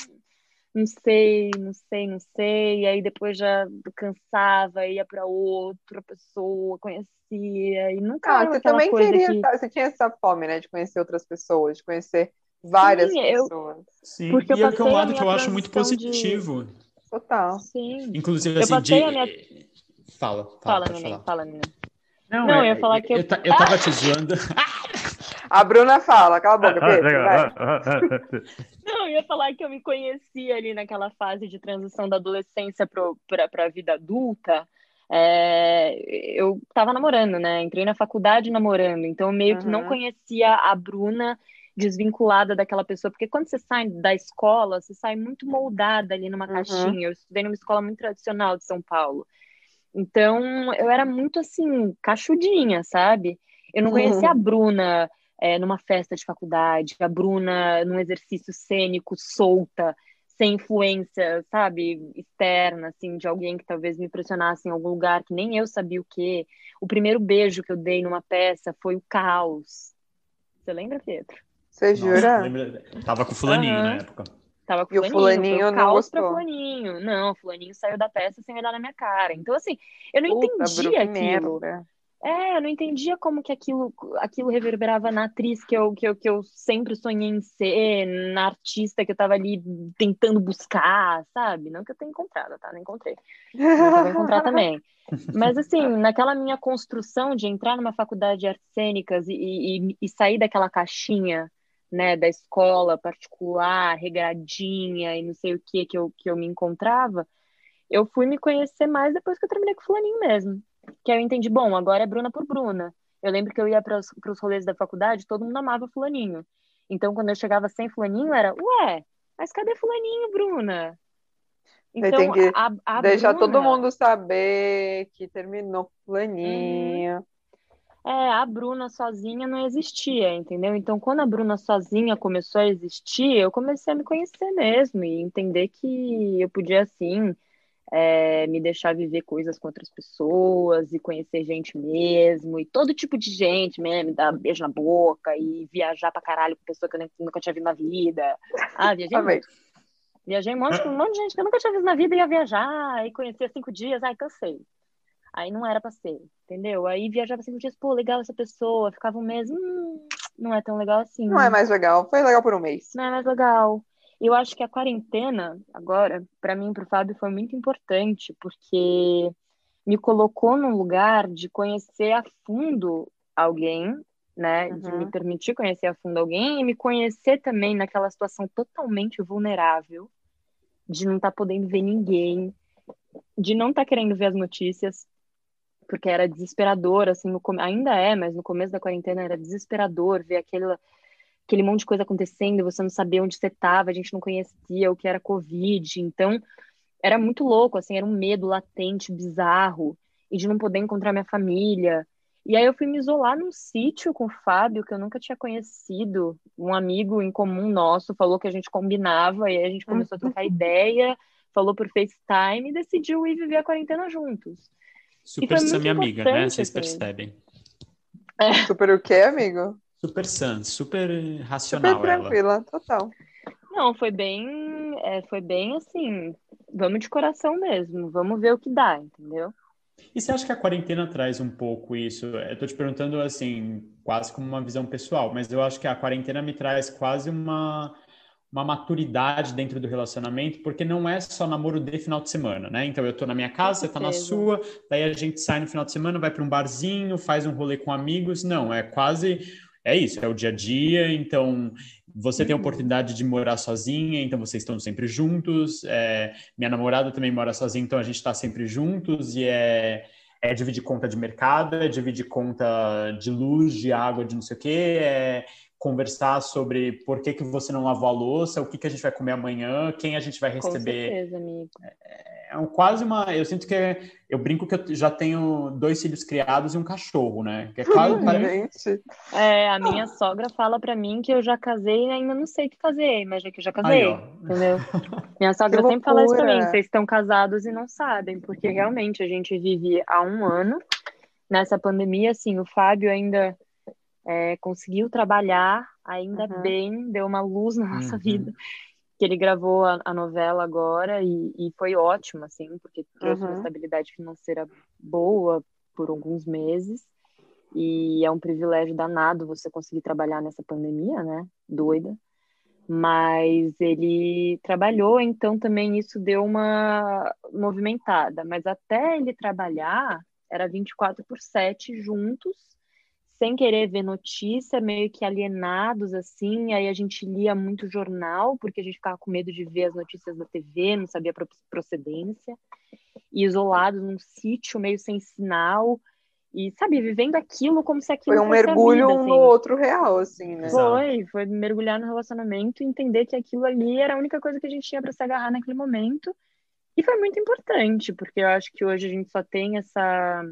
não sei, não sei, não sei, e aí depois já cansava, ia para outra pessoa, conhecia, e nunca ah, você também queria, que... você tinha essa fome, né, de conhecer outras pessoas, de conhecer várias Sim, pessoas. Eu... Sim, Porque e é que é um lado que eu acho muito positivo. De... Total. Sim. Inclusive, assim, de... Minha... Fala, fala, fala, fala, menina. Não, não é, eu ia falar que eu. Eu, eu tava te zoando. A Bruna fala, cala a boca, Pedro. não, eu ia falar que eu me conheci ali naquela fase de transição da adolescência para a vida adulta. É, eu estava namorando, né? Entrei na faculdade namorando, então meio uhum. que não conhecia a Bruna desvinculada daquela pessoa, porque quando você sai da escola, você sai muito moldada ali numa uhum. caixinha. Eu estudei numa escola muito tradicional de São Paulo. Então, eu era muito assim, cachudinha, sabe? Eu não conhecia uhum. a Bruna é, numa festa de faculdade, a Bruna num exercício cênico, solta, sem influência, sabe, externa, assim, de alguém que talvez me impressionasse em algum lugar que nem eu sabia o quê. O primeiro beijo que eu dei numa peça foi o caos. Você lembra, Pedro? Você jura? Lembra... Tava com o fulaninho uhum. na época. Tava com e o fulaninho, não gostou. Pra fulaninho. Não, o fulaninho saiu da peça sem olhar na minha cara. Então, assim, eu não Puta, entendia aquilo. Merda. É, eu não entendia como que aquilo, aquilo reverberava na atriz que eu, que, eu, que eu sempre sonhei em ser, na artista que eu tava ali tentando buscar, sabe? Não que eu tenha encontrado, tá? Não encontrei. Não vou encontrar também. Mas, assim, naquela minha construção de entrar numa faculdade de artes cênicas e, e, e sair daquela caixinha né, da escola particular, regradinha e não sei o que que eu, que eu me encontrava, eu fui me conhecer mais depois que eu terminei com o fulaninho mesmo. Que aí eu entendi, bom, agora é Bruna por Bruna. Eu lembro que eu ia para os rolês da faculdade, todo mundo amava fulaninho. Então, quando eu chegava sem fulaninho, era, ué, mas cadê fulaninho, Bruna? Então, tem que a, a deixar Bruna... todo mundo saber que terminou fulaninho. Hum. É, a Bruna sozinha não existia, entendeu? Então, quando a Bruna sozinha começou a existir, eu comecei a me conhecer mesmo e entender que eu podia, assim, é, me deixar viver coisas com outras pessoas e conhecer gente mesmo, e todo tipo de gente mesmo, dar beijo na boca e viajar pra caralho com pessoa que eu nunca tinha visto na vida. Ah, viajei muito. Viajei um monte, um monte de gente que eu nunca tinha visto na vida e ia viajar e conhecer cinco dias, ai, cansei. Aí não era pra ser, entendeu? Aí viajava cinco dias, pô, legal essa pessoa, ficava um mês, hum, não é tão legal assim. Não é mais legal, foi legal por um mês. Não é mais legal. Eu acho que a quarentena, agora, para mim e pro Fábio, foi muito importante, porque me colocou num lugar de conhecer a fundo alguém, né? Uhum. De me uhum. permitir conhecer a fundo alguém e me conhecer também naquela situação totalmente vulnerável, de não estar tá podendo ver ninguém, de não estar tá querendo ver as notícias, porque era desesperador, assim, no, ainda é, mas no começo da quarentena era desesperador ver aquele, aquele monte de coisa acontecendo, você não sabia onde você estava, a gente não conhecia o que era Covid, então era muito louco, assim, era um medo latente, bizarro, e de não poder encontrar minha família. E aí eu fui me isolar num sítio com o Fábio, que eu nunca tinha conhecido, um amigo em comum nosso falou que a gente combinava, e aí a gente começou a trocar uhum. ideia, falou por FaceTime e decidiu ir viver a quarentena juntos. Super Sam minha amiga, né? Vocês percebem. É. Super o quê, amigo? Super Sam, super racional. Super tranquila, ela. total. Não, foi bem, é, foi bem assim, vamos de coração mesmo, vamos ver o que dá, entendeu? E você acha que a quarentena traz um pouco isso? Eu tô te perguntando assim, quase como uma visão pessoal, mas eu acho que a quarentena me traz quase uma uma maturidade dentro do relacionamento, porque não é só namoro de final de semana, né? Então eu tô na minha casa, você tá na sua, daí a gente sai no final de semana, vai para um barzinho, faz um rolê com amigos. Não, é quase é isso, é o dia a dia. Então você tem a uhum. oportunidade de morar sozinha, então vocês estão sempre juntos. É, minha namorada também mora sozinha, então a gente está sempre juntos e é é dividir conta de mercado, é dividir conta de luz, de água, de não sei o quê, é conversar sobre por que, que você não lavou a louça, o que, que a gente vai comer amanhã, quem a gente vai receber. Com certeza, amigo. É, é quase uma. Eu sinto que é, eu brinco que eu já tenho dois filhos criados e um cachorro, né? Que é quase. Gente. É, a minha sogra fala para mim que eu já casei e ainda não sei o que fazer, mas já que eu já casei, Aí, entendeu? Minha sogra sempre fala isso pra mim, vocês estão casados e não sabem, porque realmente a gente vive há um ano nessa pandemia, assim, o Fábio ainda é, conseguiu trabalhar, ainda uhum. bem, deu uma luz na nossa uhum. vida. Que ele gravou a, a novela agora e, e, foi ótimo, assim, porque trouxe uhum. uma estabilidade financeira boa por alguns meses. E é um privilégio danado você conseguir trabalhar nessa pandemia, né? Doida. Mas ele trabalhou, então também isso deu uma movimentada. Mas até ele trabalhar, era 24 por 7 juntos, sem querer ver notícia, meio que alienados assim. Aí a gente lia muito jornal, porque a gente ficava com medo de ver as notícias da TV, não sabia a procedência. E isolados num sítio meio sem sinal. E, sabe, vivendo aquilo como se aquilo Foi um mergulho vida, assim. no outro real, assim, né? Foi, foi mergulhar no relacionamento e entender que aquilo ali era a única coisa que a gente tinha para se agarrar naquele momento. E foi muito importante, porque eu acho que hoje a gente só tem essa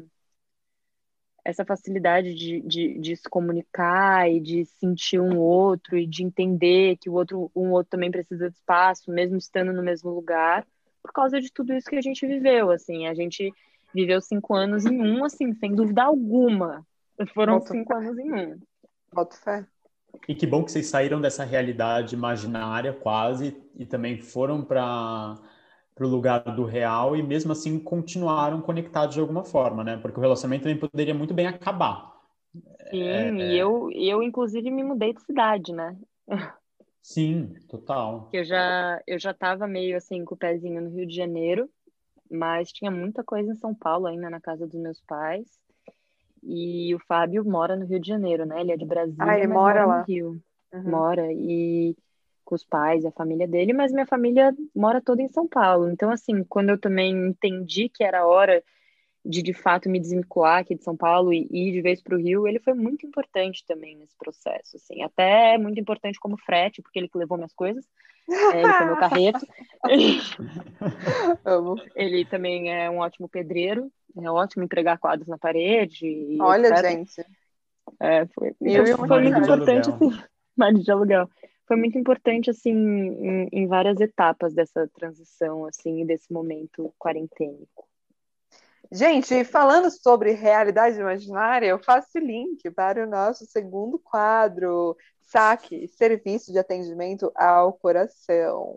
essa facilidade de, de, de, se comunicar e de sentir um outro e de entender que o outro um outro também precisa de espaço, mesmo estando no mesmo lugar, por causa de tudo isso que a gente viveu, assim, a gente viveu cinco anos em um, assim, sem dúvida alguma, foram Boto cinco fé. anos em um. Boto fé. E que bom que vocês saíram dessa realidade imaginária quase e também foram para para o lugar do real e mesmo assim continuaram conectados de alguma forma, né? Porque o relacionamento também poderia muito bem acabar. Sim, é... e eu, eu inclusive me mudei de cidade, né? Sim, total. Eu já eu já estava meio assim com o pezinho no Rio de Janeiro, mas tinha muita coisa em São Paulo ainda na casa dos meus pais. E o Fábio mora no Rio de Janeiro, né? Ele é de Brasília, ah, ele mora, mora lá. no Rio. Uhum. Mora e com os pais e a família dele, mas minha família mora toda em São Paulo. Então, assim, quando eu também entendi que era hora de de fato me desvincular aqui de São Paulo e ir de vez para o Rio, ele foi muito importante também nesse processo, assim, até muito importante como frete, porque ele que levou minhas coisas, é, ele foi meu carreto. ele também é um ótimo pedreiro, é ótimo entregar quadros na parede. Olha, etc. gente. É, foi, então, foi muito importante, assim, marido de aluguel foi muito importante assim em, em, várias etapas dessa transição assim desse momento quarentênico. Gente, falando sobre realidade imaginária, eu faço link para o nosso segundo quadro, Saque, Serviço de Atendimento ao Coração.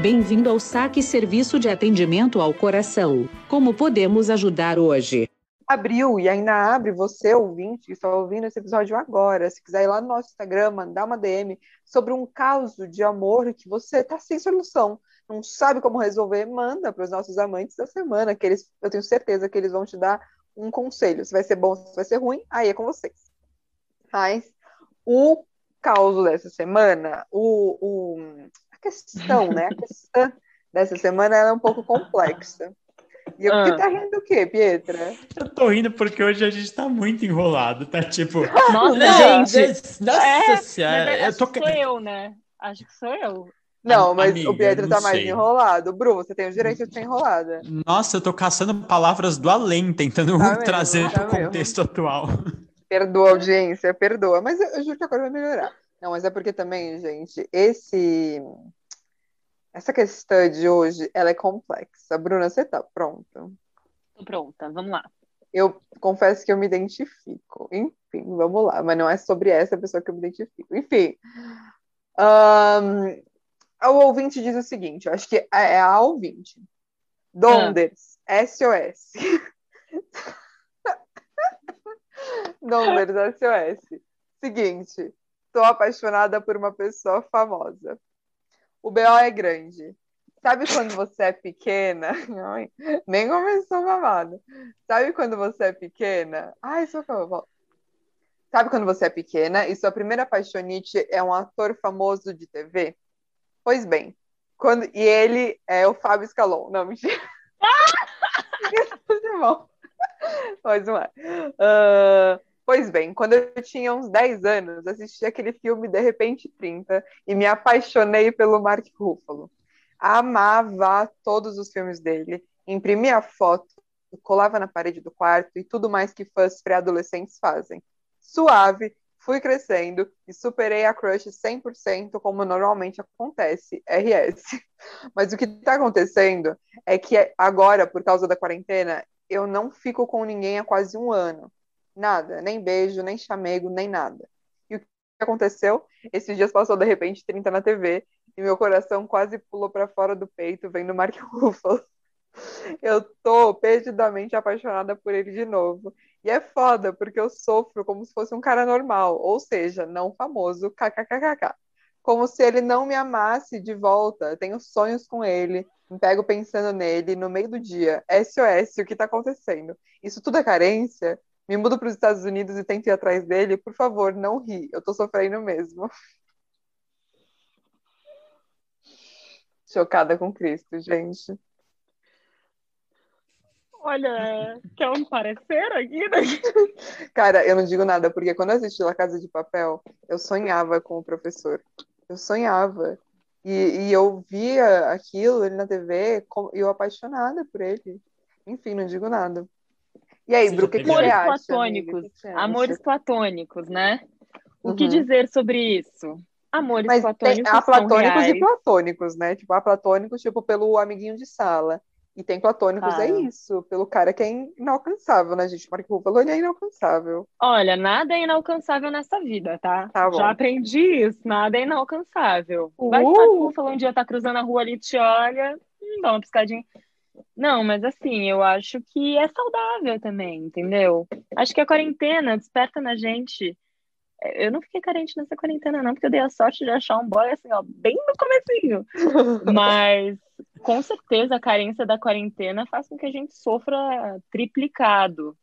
Bem-vindo ao Saque Serviço de Atendimento ao Coração. Como podemos ajudar hoje? Abriu e ainda abre você, ouvinte, que está ouvindo esse episódio agora, se quiser ir lá no nosso Instagram, mandar uma DM sobre um caso de amor que você está sem solução, não sabe como resolver, manda para os nossos amantes da semana, que eles, eu tenho certeza que eles vão te dar um conselho. Se vai ser bom, se vai ser ruim, aí é com vocês. Mas o caso dessa semana, o, o a questão, né? A questão dessa semana é um pouco complexa. E ah. que tá rindo o quê, Pietra? Eu tô rindo porque hoje a gente tá muito enrolado, tá tipo. Nossa, gente! Nossa é, senhora! Eu tô... sou eu, né? Acho que sou eu. Não, mas Amiga, o Pietro tá mais sei. enrolado. Bru, você tem o direito de ser enrolada. Nossa, eu tô caçando palavras do além, tentando tá trazer mesmo, tá pro contexto atual. Perdoa, audiência, perdoa. Mas eu, eu juro que agora vai melhorar. Não, mas é porque também, gente, esse essa questão de hoje, ela é complexa. Bruna, você tá pronta? Tô pronta, vamos lá. Eu confesso que eu me identifico. Enfim, vamos lá. Mas não é sobre essa pessoa que eu me identifico. Enfim. Um, o ouvinte diz o seguinte, eu acho que é, é a ouvinte. Donders, ah. SOS. Donders, SOS. Seguinte, tô apaixonada por uma pessoa famosa. O BO é grande. Sabe quando você é pequena? Ai, nem começou babado. Sabe quando você é pequena? Ai, socorro. Sabe quando você é pequena e sua primeira paixonite é um ator famoso de TV? Pois bem, quando e ele é o Fábio Scalon. Não, mentira. Pois não é. Uh, Pois bem, quando eu tinha uns 10 anos, assisti aquele filme De Repente 30 e me apaixonei pelo Mark Ruffalo. Amava todos os filmes dele, imprimia foto, colava na parede do quarto e tudo mais que fãs pré-adolescentes fazem. Suave, fui crescendo e superei a crush 100% como normalmente acontece, RS. Mas o que está acontecendo é que agora, por causa da quarentena, eu não fico com ninguém há quase um ano. Nada, nem beijo, nem chamego, nem nada. E o que aconteceu? Esses dias passou de repente 30 na TV e meu coração quase pulou para fora do peito vendo Mark Ruffalo. Eu tô perdidamente apaixonada por ele de novo. E é foda, porque eu sofro como se fosse um cara normal, ou seja, não famoso, kkkk. Como se ele não me amasse de volta. tenho sonhos com ele, me pego pensando nele no meio do dia. SOS, o que tá acontecendo? Isso tudo é carência? Me mudo para os Estados Unidos e tento ir atrás dele, por favor, não ri. Eu tô sofrendo mesmo. Chocada com Cristo, gente. Olha, quer um parecer aqui? Né? Cara, eu não digo nada, porque quando eu assisti La Casa de Papel, eu sonhava com o professor. Eu sonhava. E, e eu via aquilo ele na TV e eu apaixonada por ele. Enfim, não digo nada. E aí, Bru, o que, que você acha? Platônicos, que que amores platônicos, né? O uhum. que dizer sobre isso? Amores Mas platônicos. Tem, há platônicos e platônicos, né? Tipo, há platônicos, tipo, pelo amiguinho de sala. E tem platônicos, é isso, pelo cara que é inalcançável, né, gente? Mark Ruffalo, ele é inalcançável. Olha, nada é inalcançável nessa vida, tá? tá Já aprendi isso, nada é inalcançável. Uh! Vai que o Mark Ruffalo um dia tá cruzando a rua ali e te olha, hum, dá uma piscadinha. Não, mas assim, eu acho que é saudável também, entendeu? Acho que a quarentena desperta na gente. Eu não fiquei carente nessa quarentena, não, porque eu dei a sorte de achar um boy assim, ó, bem no comecinho. Mas com certeza a carência da quarentena faz com que a gente sofra triplicado.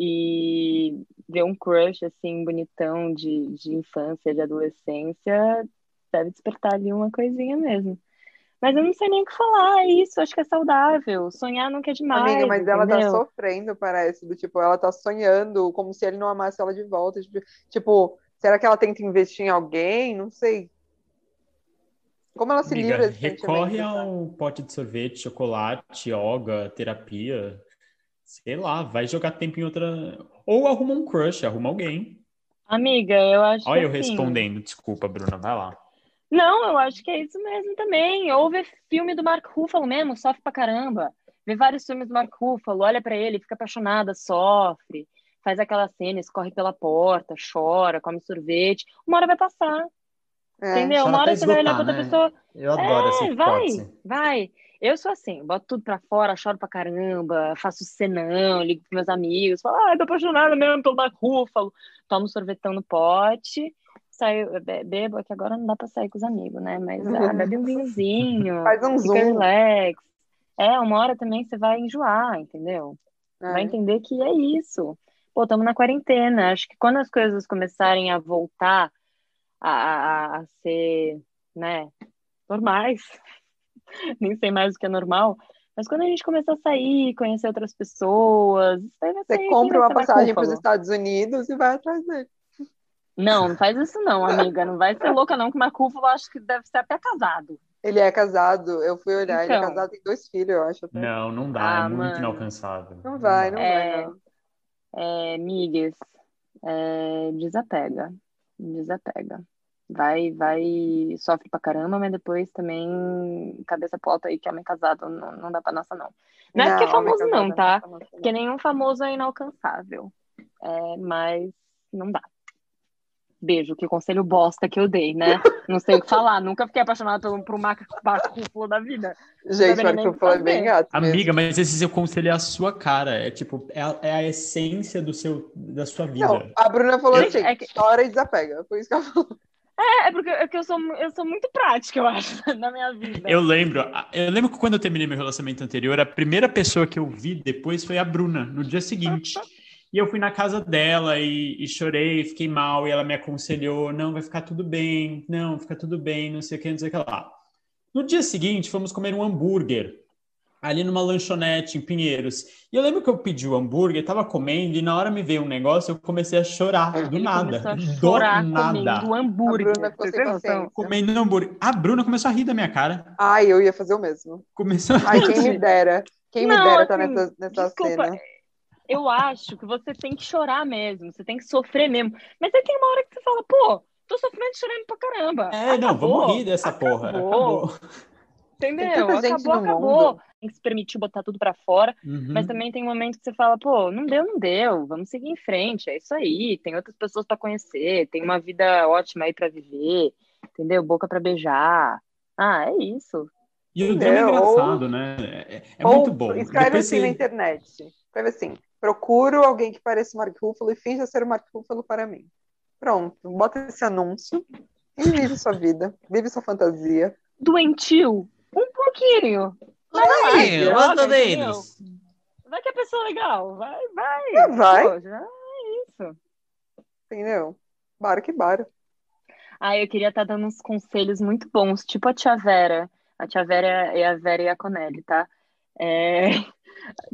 E ver um crush assim, bonitão de, de infância, de adolescência, deve despertar ali uma coisinha mesmo. Mas eu não sei nem o que falar, é isso, acho que é saudável. Sonhar nunca é demais. Amiga, mas entendeu? ela tá sofrendo, parece, do tipo, ela tá sonhando como se ele não amasse ela de volta. Tipo, tipo será que ela tenta investir em alguém? Não sei. Como ela se Amiga, livra desse Recorre ao pote de sorvete, chocolate, yoga, terapia. Sei lá, vai jogar tempo em outra. Ou arruma um crush, arruma alguém. Amiga, eu acho Olha que. Olha eu assim... respondendo, desculpa, Bruna, vai lá. Não, eu acho que é isso mesmo também. Ou ver filme do Mark Ruffalo mesmo, sofre pra caramba. Vê vários filmes do Mark Ruffalo, olha para ele, fica apaixonada, sofre, faz aquela cena, escorre pela porta, chora, come sorvete. Uma hora vai passar. É, entendeu? Uma hora você vai olhar pra outra né? pessoa. Eu adoro é, essa Vai, vai. Eu sou assim, boto tudo pra fora, choro pra caramba, faço cenão, ligo pros meus amigos, falo, ah, tô apaixonada mesmo pelo Mark Ruffalo, tomo sorvetão no pote saio, bebo, é que agora não dá pra sair com os amigos, né? Mas ah, bebe um vinhozinho, Faz um zoom. relax. É, uma hora também você vai enjoar, entendeu? É. Vai entender que é isso. Pô, estamos na quarentena. Acho que quando as coisas começarem a voltar a, a, a ser, né, normais, nem sei mais o que é normal, mas quando a gente começar a sair, conhecer outras pessoas, você compra uma passagem para os Estados Unidos e vai atrás dele. Não, não faz isso não, amiga. Não vai ser louca não, que o Marcúfalo acho que deve ser até casado. Ele é casado, eu fui olhar, então. ele é então. casado, tem dois filhos, eu acho. Até. Não, não dá, é ah, é muito mano. inalcançável. Não vai, não é, vai, não. É, migues, é, desapega, desapega. Vai, vai, sofre pra caramba, mas depois também cabeça alto aí, que homem casado não, não dá pra nossa, não. Não, é porque é famoso não, tá? Porque nenhum famoso é inalcançável. É, mas não dá. Beijo, que conselho bosta que eu dei, né? Não sei o que falar. Nunca fiquei apaixonada por, por um macaco da vida. Gente, o macaco é bem gato. Mesmo. Amiga, mas esse seu conselho é a sua cara. É tipo, é a, é a essência do seu, da sua vida. Não, a Bruna falou assim: é que... chora e desapega. Foi isso que ela falou. É, é porque é que eu, sou, eu sou muito prática, eu acho, na minha vida. Eu lembro, eu lembro que quando eu terminei meu relacionamento anterior, a primeira pessoa que eu vi depois foi a Bruna, no dia seguinte. E eu fui na casa dela e, e, chorei, fiquei mal, e ela me aconselhou: não, vai ficar tudo bem, não, fica tudo bem, não sei o que, não sei o que lá. No dia seguinte, fomos comer um hambúrguer ali numa lanchonete em Pinheiros. E eu lembro que eu pedi o hambúrguer, tava comendo, e na hora me veio um negócio, eu comecei a chorar, do Ele nada. A chorar do nada. Comendo hambúrguer. Comendo hambúrguer. A Bruna começou a rir da minha cara. Ai, eu ia fazer o mesmo. Começou a rir. Ai, quem me dera. Quem me dera estar tá assim, nessa, nessa desculpa, cena eu acho que você tem que chorar mesmo, você tem que sofrer mesmo. Mas aí tem uma hora que você fala, pô, tô sofrendo chorando pra caramba. É, acabou, não, vamos rir dessa acabou. porra. Acabou. Entendeu? Acabou, acabou. Mundo. Tem que se permitir botar tudo para fora, uhum. mas também tem um momento que você fala, pô, não deu, não deu, vamos seguir em frente, é isso aí. Tem outras pessoas para conhecer, tem uma vida ótima aí para viver, entendeu? Boca para beijar. Ah, é isso. E o drama é engraçado, ou, né? É, é muito bom. Escreve Depois assim você... na internet. Escreve assim, procuro alguém que pareça o Mark Ruffalo e finja ser o Mark Ruffalo para mim. Pronto, bota esse anúncio e vive sua vida, vive sua fantasia. Doentio? Um pouquinho. Mais, mais ou menos. Vai que a pessoa é legal. Vai, vai. É, vai. Pô, já é isso. Entendeu? Bara que bara. Ah, eu queria estar dando uns conselhos muito bons, tipo a tia Vera. A tia Vera é a Vera e a Conelli, tá? É...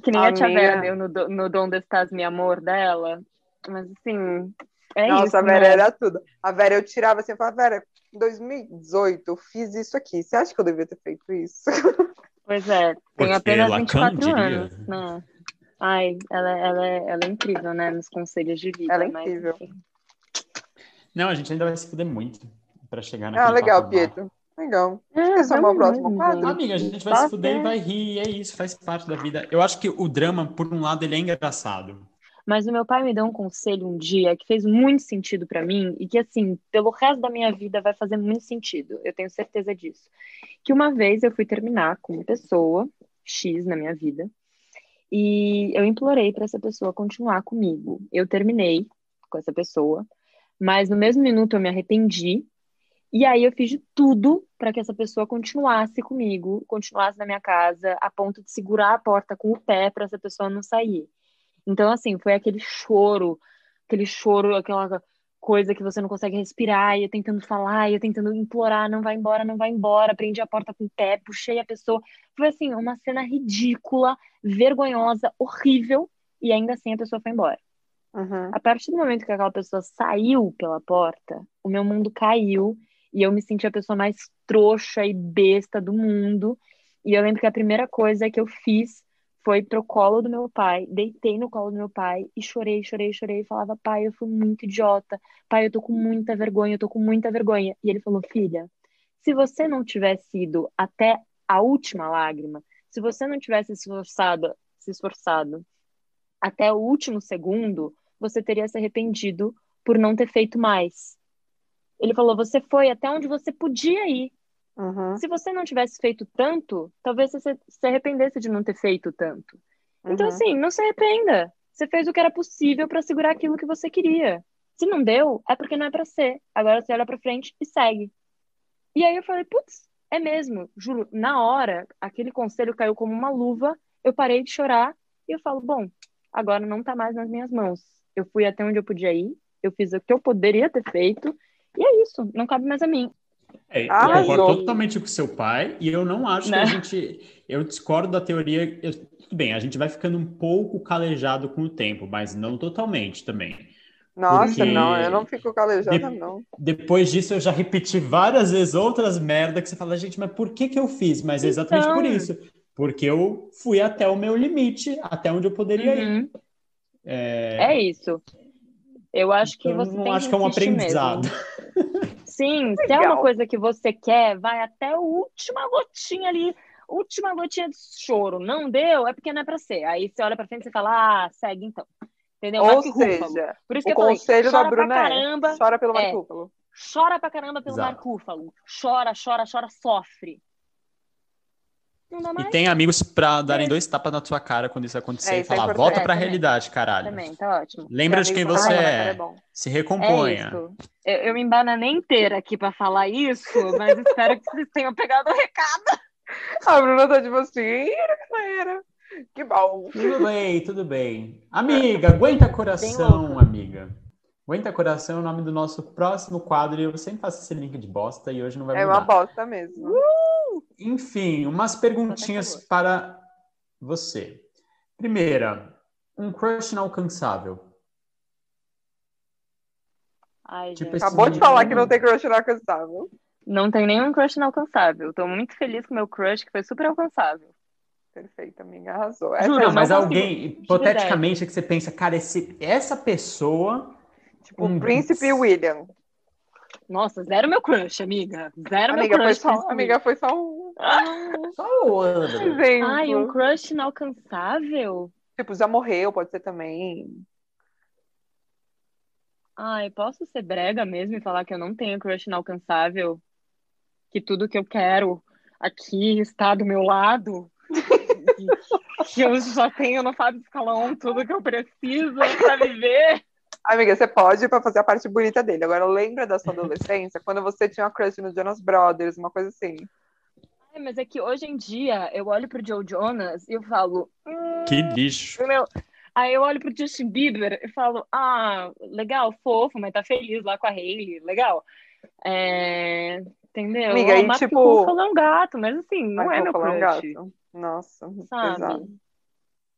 Que nem a, A tia minha- Vera deu no, do- no Donde Estás, Meu Amor, dela. Mas, assim, é Nossa, isso, a Vera né? era tudo. A Vera, eu tirava assim, eu falava, Vera, em 2018 eu fiz isso aqui. Você acha que eu devia ter feito isso? Pois é, tem Porque apenas Lacan 24 diria. anos, né? Ai, ela, ela, é, ela é incrível, né? Nos conselhos de vida. Ela é mas, incrível. enfim. Não, a gente ainda vai se fuder muito pra chegar Ah, naquele legal, patamar. Pietro. Legal. É, Esse é o meu vamos próximo mesmo, quadro? gente. Amiga, a gente vai Tá se fuder e vai rir, é isso, faz parte da vida. Eu acho que o drama, por um lado, ele é engraçado. Mas o meu pai me deu um conselho um dia que fez muito sentido pra mim e que, assim, pelo resto da minha vida vai fazer muito sentido. Eu tenho certeza disso. Que uma vez eu fui terminar com uma pessoa X na minha vida e eu implorei pra essa pessoa continuar comigo. Eu terminei com essa pessoa, mas no mesmo minuto eu me arrependi e aí eu fiz de tudo pra que essa pessoa continuasse comigo, continuasse na minha casa, a ponto de segurar a porta com o pé pra essa pessoa não sair. Então, assim, foi aquele choro, aquele choro, aquela coisa que você não consegue respirar, e eu tentando falar, e eu tentando implorar, não vai embora, não vai embora, prendi a porta com o pé, puxei a pessoa. Foi assim, uma cena ridícula, vergonhosa, horrível, e ainda assim a pessoa foi embora. Uhum. A partir do momento que aquela pessoa saiu pela porta, o meu mundo caiu e eu me senti a pessoa mais trouxa e besta do mundo. E eu lembro que a primeira coisa que eu fiz foi pro colo do meu pai, deitei no colo do meu pai e chorei, chorei, chorei e falava: "Pai, eu fui muito idiota. Pai, eu tô com muita vergonha, eu tô com muita vergonha". E ele falou: "Filha, se você não tivesse ido até a última lágrima, se você não tivesse se esforçado, se esforçado até o último segundo, você teria se arrependido por não ter feito mais. Ele falou: você foi até onde você podia ir. Uhum. Se você não tivesse feito tanto, talvez você se arrependesse de não ter feito tanto. Então, Uhum. assim, não se arrependa. Você fez o que era possível para segurar aquilo que você queria. Se não deu, é porque não é para ser. Agora você olha para frente e segue. E aí eu falei, putz, é mesmo. Juro, na hora, aquele conselho caiu como uma luva. Eu parei de chorar e eu falo, bom, agora não tá mais nas minhas mãos. Eu fui até onde eu podia ir, eu fiz o que eu poderia ter feito, e é isso, não cabe mais a mim. É, eu concordo totalmente com o seu pai, e eu não acho Né? que a gente. Eu discordo da teoria. eu- tudo bem, a gente vai ficando um pouco calejado com o tempo, mas não totalmente também. Nossa, Porque- não, eu não fico calejada, De- não. Depois disso, eu já repeti várias vezes outras merda que você fala, gente, mas por que que eu fiz? Mas é exatamente por Então. isso. Porque eu fui até o meu limite, até onde eu poderia ir. Uhum. É, É isso. Eu acho que então, você não tem acho que que é um aprendizado. mesmo. Sim, se é uma coisa que você quer, vai até a última gotinha ali, última gotinha de choro. Não deu, é porque não é pra ser. Aí você olha pra frente e fala, ah, segue então. Entendeu? Ou Mark seja, Por isso o que eu falei, conselho da chora pra Bruna caramba, é chora pelo É. Marco Ruffalo. chora pra caramba pelo Exato. Ruffalo. Chora, chora, chora, sofre. Não dá E mais? tem amigos pra darem dois tapas na sua cara quando isso acontecer É, e é falar, importante. volta É, pra também. realidade, caralho. Também, tá ótimo. Lembra de quem você é. bom. Se É recomponha. Eu, eu me embananei inteira aqui pra falar isso, mas espero que vocês tenham pegado o recado. A Bruna tá tipo assim, galera. Que bom. Tudo bem, tudo bem. Amiga, aguenta coração, amiga. Aguenta coração é o nome do nosso próximo quadro e eu sempre faço esse link de bosta e hoje não vai É mudar. uma bosta mesmo. Enfim, umas perguntinhas para você. Primeira, um crush inalcançável. Ai, Tipo Acabou de falar que não tem crush inalcançável. Não tem nenhum crush inalcançável. Tô muito feliz com o meu crush, que foi super alcançável. Perfeito, amiga, arrasou. Essa é mas alguém, hipoteticamente, que você pensa, cara, esse, essa pessoa. tipo um- o Príncipe William. Nossa, zero meu crush, amiga. Zero Amiga, meu foi crush. só, nesse amiga, foi só um Só o- exemplo. Ai, um crush inalcançável? Tipo, já morreu, pode ser também. Ai, posso ser brega mesmo e falar que eu não tenho crush inalcançável? Que tudo que eu quero aqui está do meu lado? que eu só tenho no Fábio Escalão tudo que eu preciso pra viver? Amiga, você pode pra fazer a parte bonita dele. Agora, lembra da sua adolescência, quando você tinha uma crush no Jonas Brothers, uma coisa assim. É, mas é que hoje em dia eu olho pro Joe Jonas e eu falo. Hum, Que lixo. meu. Aí eu olho pro Justin Bieber e falo, ah, legal, fofo, mas tá feliz lá com a Hailey, legal. É, entendeu? Amiga, o Mark tipo- é um gato, mas assim, não Ai, é meu falar um crush, gato. Nossa, sabe? pesado.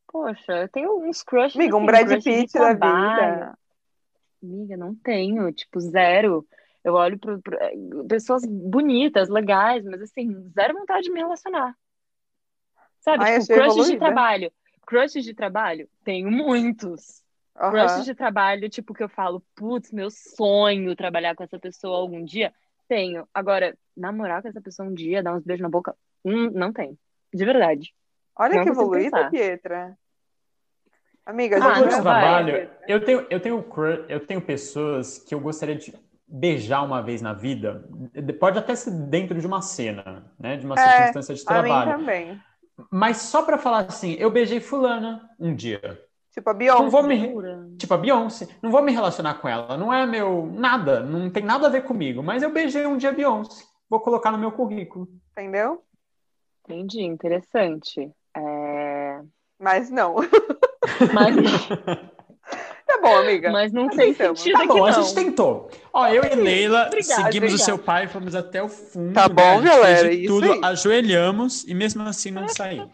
Poxa, eu tenho uns crushes, Amiga, um assim, Brad crush de Pitt da vida. Amiga, não tenho, tipo, zero. Eu olho para pessoas bonitas, legais, mas assim, zero vontade de me relacionar. Sabe, Ai, tipo, crushes de trabalho. Crushes de trabalho, tenho muitos. Aham. Crushes de trabalho, tipo, que eu falo, putz, meu sonho trabalhar com essa pessoa algum dia, tenho. Agora, namorar com essa pessoa um dia, dar uns beijos na boca, hum, não tenho. De verdade. Olha Não que evoluída, pensar. Pietra. Amiga, Ah, já não, vai. trabalho, eu tenho, eu tenho eu tenho pessoas que eu gostaria de beijar uma vez na vida. Pode até ser dentro de uma cena, né? De uma É, circunstância de a mim trabalho. também. Mas só pra falar assim, eu beijei fulana um dia. Tipo a Não Beyoncé. vou me, tipo a Beyoncé, não vou me relacionar com ela, não é meu nada, não tem nada a ver comigo, mas eu beijei um dia a Beyoncé. Vou colocar no meu currículo. Entendeu? Entendi, interessante. É... Mas não. Mas, Tá bom, amiga. mas não tem então, sentido Tá bom, a não. gente tentou. Ó, eu e Leila Obrigada, seguimos o obrigada. seu pai, fomos até o fundo. Tá né? bom, A gente galera, isso tudo, aí. ajoelhamos e mesmo assim não saímos.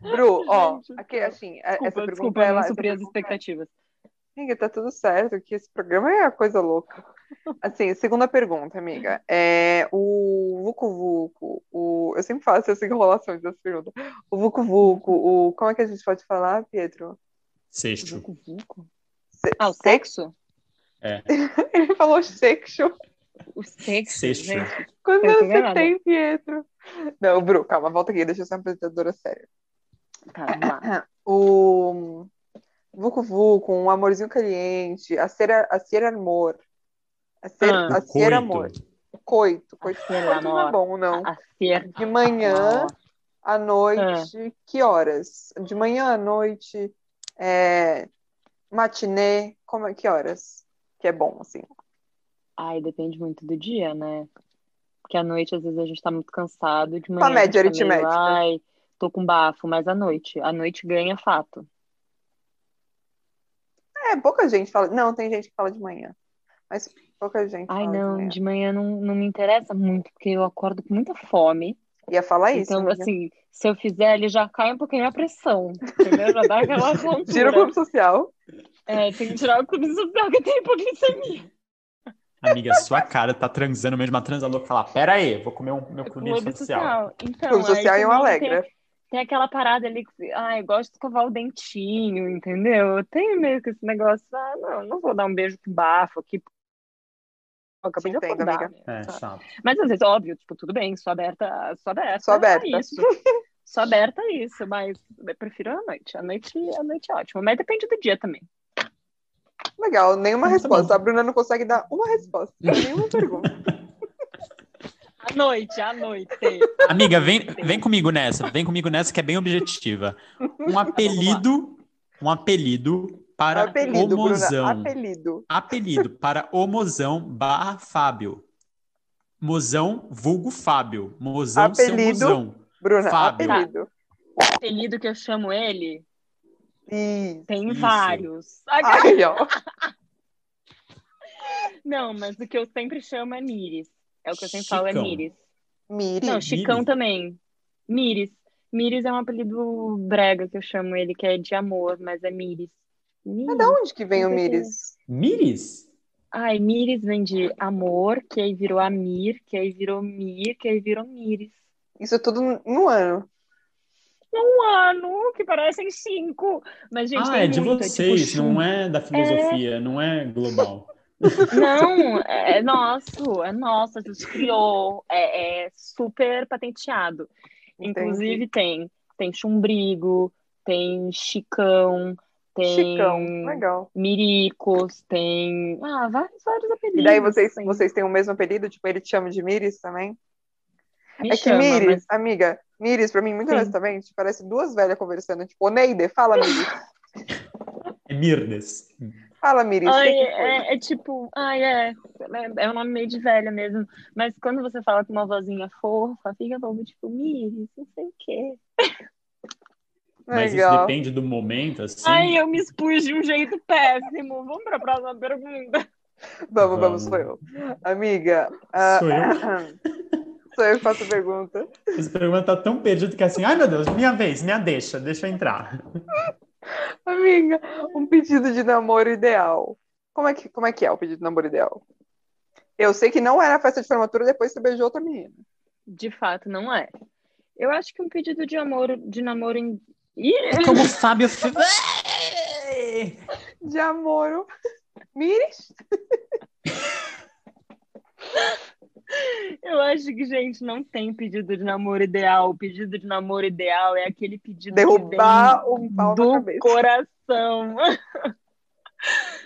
Bru, ó, aqui, assim, a- essa Desculpa, pergunta, desculpa, ela, não supri as expectativas. Amiga, tá tudo certo, que esse programa é a coisa louca. Assim, segunda pergunta, amiga. É, o Vucu Vucu, o... eu sempre faço essa enrolação dessa pergunta. O Vucu Vucu, o... como é que a gente pode falar, Pietro? Sexto. Vucu, vucu. Se- Ah, o sex- sexo? Ele falou sexo. O sexo, Sexto. gente. Quantos Eu você enganada. tem, Pietro? Não, Bru, calma, volta aqui, deixa eu ser uma apresentadora séria. Tá, vamos lá. O Vucu Vucu, um amorzinho caliente, a ser, a ser amor. A ser, Ah. a ser amor. Coito. Coito, A ser coito não é bom, não. A ser De manhã à noite, que horas? De manhã à noite, é, matinê, como é, que horas? Que é bom, assim. Ai, depende muito do dia, né? Porque à noite, às vezes, a gente tá muito cansado. De manhã, Uma média a gente tá meio, aritmética. Ai, tô com bafo, mas à noite. À noite ganha fato. É, pouca gente fala. Não, tem gente que fala de manhã. Mas pouca gente Ai, fala de não, manhã. de manhã não, não me interessa muito, porque eu acordo com muita fome. Ia falar isso. Então, amiga. assim, se eu fizer, ele já cai um pouquinho a pressão. Entendeu? Já dá aquela tontura. Tira o clube social. É, tem que tirar o clube social que tem hipoglicemia. Amiga, sua cara tá transando mesmo, uma transa louca. Falar, pera aí, vou comer um, meu clube Clube social. social. Então, Clube social e um alegra. Tem, tem aquela parada ali que, ai, eu gosto de escovar o dentinho, entendeu? Eu tenho meio que esse negócio, ah, não, não vou dar um beijo com bafo aqui. Eu acabei de entendo, acordar, amiga. meu, É, chato. Mas às vezes, óbvio, tipo, tudo bem, sou aberta, sou aberta, Sou aberta. a isso. Sou aberta a isso, mas eu prefiro a noite. A noite, a noite é ótimo, mas depende do dia também. Legal, nenhuma Tá resposta. bom. A Bruna não consegue dar uma resposta nenhuma pergunta. À noite, à noite. Amiga, vem, vem comigo nessa, vem comigo nessa que é bem objetiva. Um apelido, um apelido para Apelido, o mozão. Bruna. Apelido. Apelido para o mozão barra Fábio. Mozão vulgo Fábio. Mozão seu Apelido. mozão. Bruna, Fábio. apelido. apelido que eu chamo ele, Isso. tem Isso. vários. Ai, ó. Não, mas o que eu sempre chamo é Miris. É o que eu sempre falo, é Chicão. Miris. Miri. Não, Chicão Miris? também. Miris. Miris é um apelido brega que eu chamo ele, que é de amor, mas é Miris. Miris. Mas da onde que vem o Não sei Miris? Miris? Ai, Miris vem de amor, que aí virou Amir, que aí virou Mir, que aí virou Miris. Isso tudo no ano. Um ano, que parecem cinco. Mas, gente, ah, tem é de muito, vocês, tipo, não é da filosofia, não é global. Não, é nosso, é nosso, a gente criou, é, é super patenteado. Inclusive tem, tem chumbrigo, tem chicão, tem Chicão. Legal. miricos, tem ah, vários, vários apelidos. E daí vocês, assim. vocês têm o mesmo apelido? Tipo, ele te chama de Miris também? Me é que chama, Miris, mas amiga, Miris, pra mim, muito Sim. honestamente, parece duas velhas conversando. Tipo, Neide, fala Miris. É Mirnes. Fala, Miris. Ai, que que é, é tipo, ai, é, é, é um nome meio de velha mesmo. Mas quando você fala com uma vozinha fofa, fica bom, tipo, Miris, não sei o quê. Mas isso Legal. depende do momento, assim. Ai, eu me expus de um jeito péssimo. Vamos para a próxima pergunta. Vamos, vamos, Vamos. sou eu. Amiga, Sou eu? sou eu que faço a pergunta. Essa pergunta tá tão perdida que é assim, ai meu Deus, minha vez, minha deixa, deixa eu entrar. Amiga, um pedido de namoro ideal. Como é que, como é, que é o pedido de namoro ideal? Eu sei que não é na festa de formatura depois que você beijou outra menina. De fato, não é. Eu acho que um pedido de amor, de namoro Ih, Como o Fábio. De amoro. Miris? Eu acho que, gente, não tem pedido de namoro ideal. O pedido de namoro ideal é aquele pedido Derrubar que um pau do coração.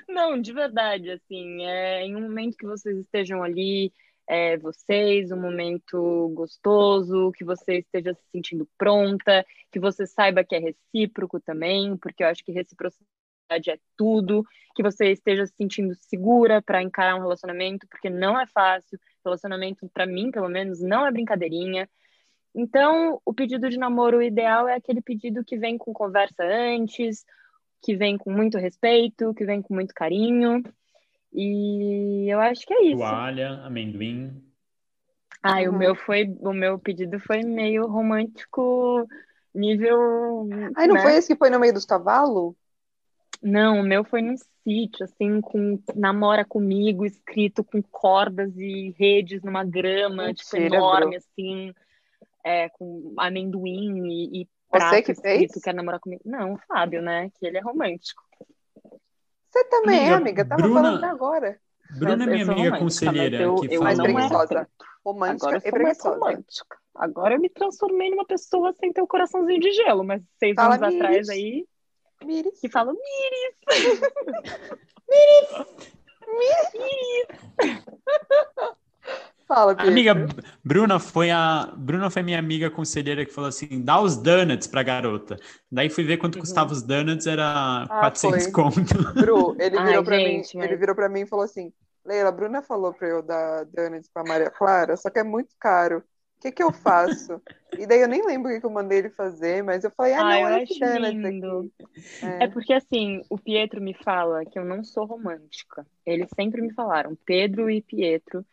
Não, de verdade, assim, é em um momento que vocês estejam ali, é, vocês, um momento gostoso, que você esteja se sentindo pronta, que você saiba que é recíproco também, porque eu acho que reciprocidade é tudo, que você esteja se sentindo segura para encarar um relacionamento, porque não é fácil. Relacionamento, para mim, pelo menos, não é brincadeirinha. Então, o pedido de namoro ideal é aquele pedido que vem com conversa antes, que vem com muito respeito, que vem com muito carinho. E eu acho que é isso. Toalha, amendoim. Ai, Uhum. o meu foi, o meu pedido foi meio romântico, nível. Ai, não né? foi esse que foi no meio dos cavalos? Não, o meu foi num sítio, assim, com namora comigo, escrito com cordas e redes numa grama, tipo, Mentira, enorme, Bru. assim, é, com amendoim e, e Você prato que escrito fez? quer namorar comigo. Não, o Fábio, né? Que ele é romântico. Você também é, Amiga, amiga. Tava Bruna- falando até agora. Bruna é minha amiga conselheira eu- que eu Mais preguiçosa. Romântica Agora eu sou mais preguiçosa. romântica. Agora eu me transformei numa pessoa sem ter o coraçãozinho de gelo, mas seis Fala, anos Miris. atrás aí, Miris. que fala Fala, Pietro. Amiga, Bruna foi a Bruna foi minha amiga conselheira que falou assim: dá os donuts pra garota. Daí fui ver quanto Uhum. custava os donuts, era 400 foi. conto. Bru, ele Ai, virou pra gente, mim, mas- ele virou pra mim e falou assim: Leila, a Bruna falou pra eu dar donuts pra Maria Clara, só que é muito caro. O que que eu faço? e daí eu nem lembro o que que eu mandei ele fazer, mas eu falei, ah, Ah, não, eu olha esse acho donuts lindo. aqui. É porque assim, o Pietro me fala que eu não sou romântica. Eles sempre me falaram, Pedro e Pietro,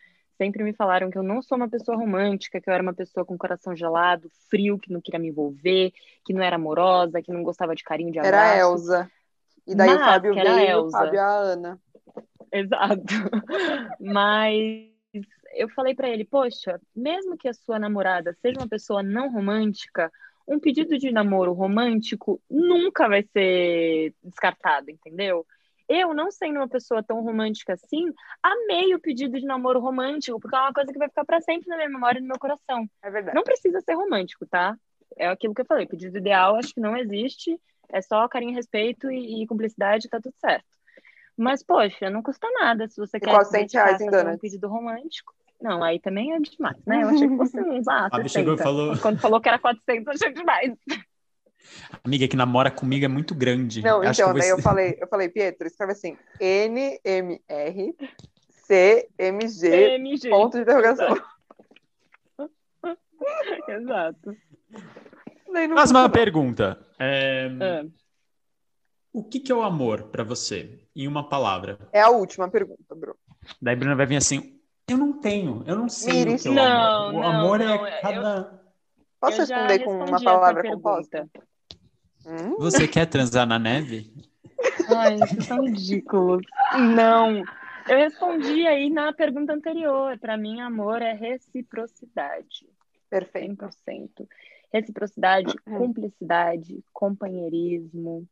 sempre me falaram que eu não sou uma pessoa romântica, que eu era uma pessoa com coração gelado, frio, que não queria me envolver, que não era amorosa, que não gostava de carinho, de abraço. Era a Elsa. E daí o Mas, Fábio era a veio e o. Fábio a Ana. Exato. Mas eu falei pra ele, poxa, mesmo que a sua namorada seja uma pessoa não romântica, um pedido de namoro romântico nunca vai ser descartado, entendeu? Eu, não sendo uma pessoa tão romântica assim, amei o pedido de namoro romântico, porque é uma coisa que vai ficar pra sempre na minha memória e no meu coração. É verdade. Não precisa ser romântico, tá? É aquilo que eu falei, pedido ideal acho que não existe, é só carinho, respeito e, e cumplicidade, tá tudo certo. Mas, poxa, não custa nada se você E quer 400 dedicar reais em a fazer um pedido romântico. Não, aí também é demais, né? Eu achei que fosse uns, ah, Fábio 60. chegou e falou- Quando falou que era 400, eu achei demais. Amiga que namora comigo é muito grande. Não, Acho então, que daí vou- eu falei, eu falei, Pietro, escreve assim, NMR CMG, PMG. ponto de interrogação. Exato. Próxima funcionou. pergunta. É, Ah, O que, que é o amor pra você? Em uma palavra. É a última pergunta, Bru. Daí Bruna vai vir assim: eu não tenho, eu não sei Miris. o que é o Não, amor. O não, amor não, é eu- cada. Posso eu responder com uma palavra composta? Hum? Você quer transar na neve? Ai, vocês são ridículos. Não. Eu respondi aí na pergunta anterior. Para mim, amor é reciprocidade. Perfeito. 100%. Reciprocidade, Hum. cumplicidade, companheirismo.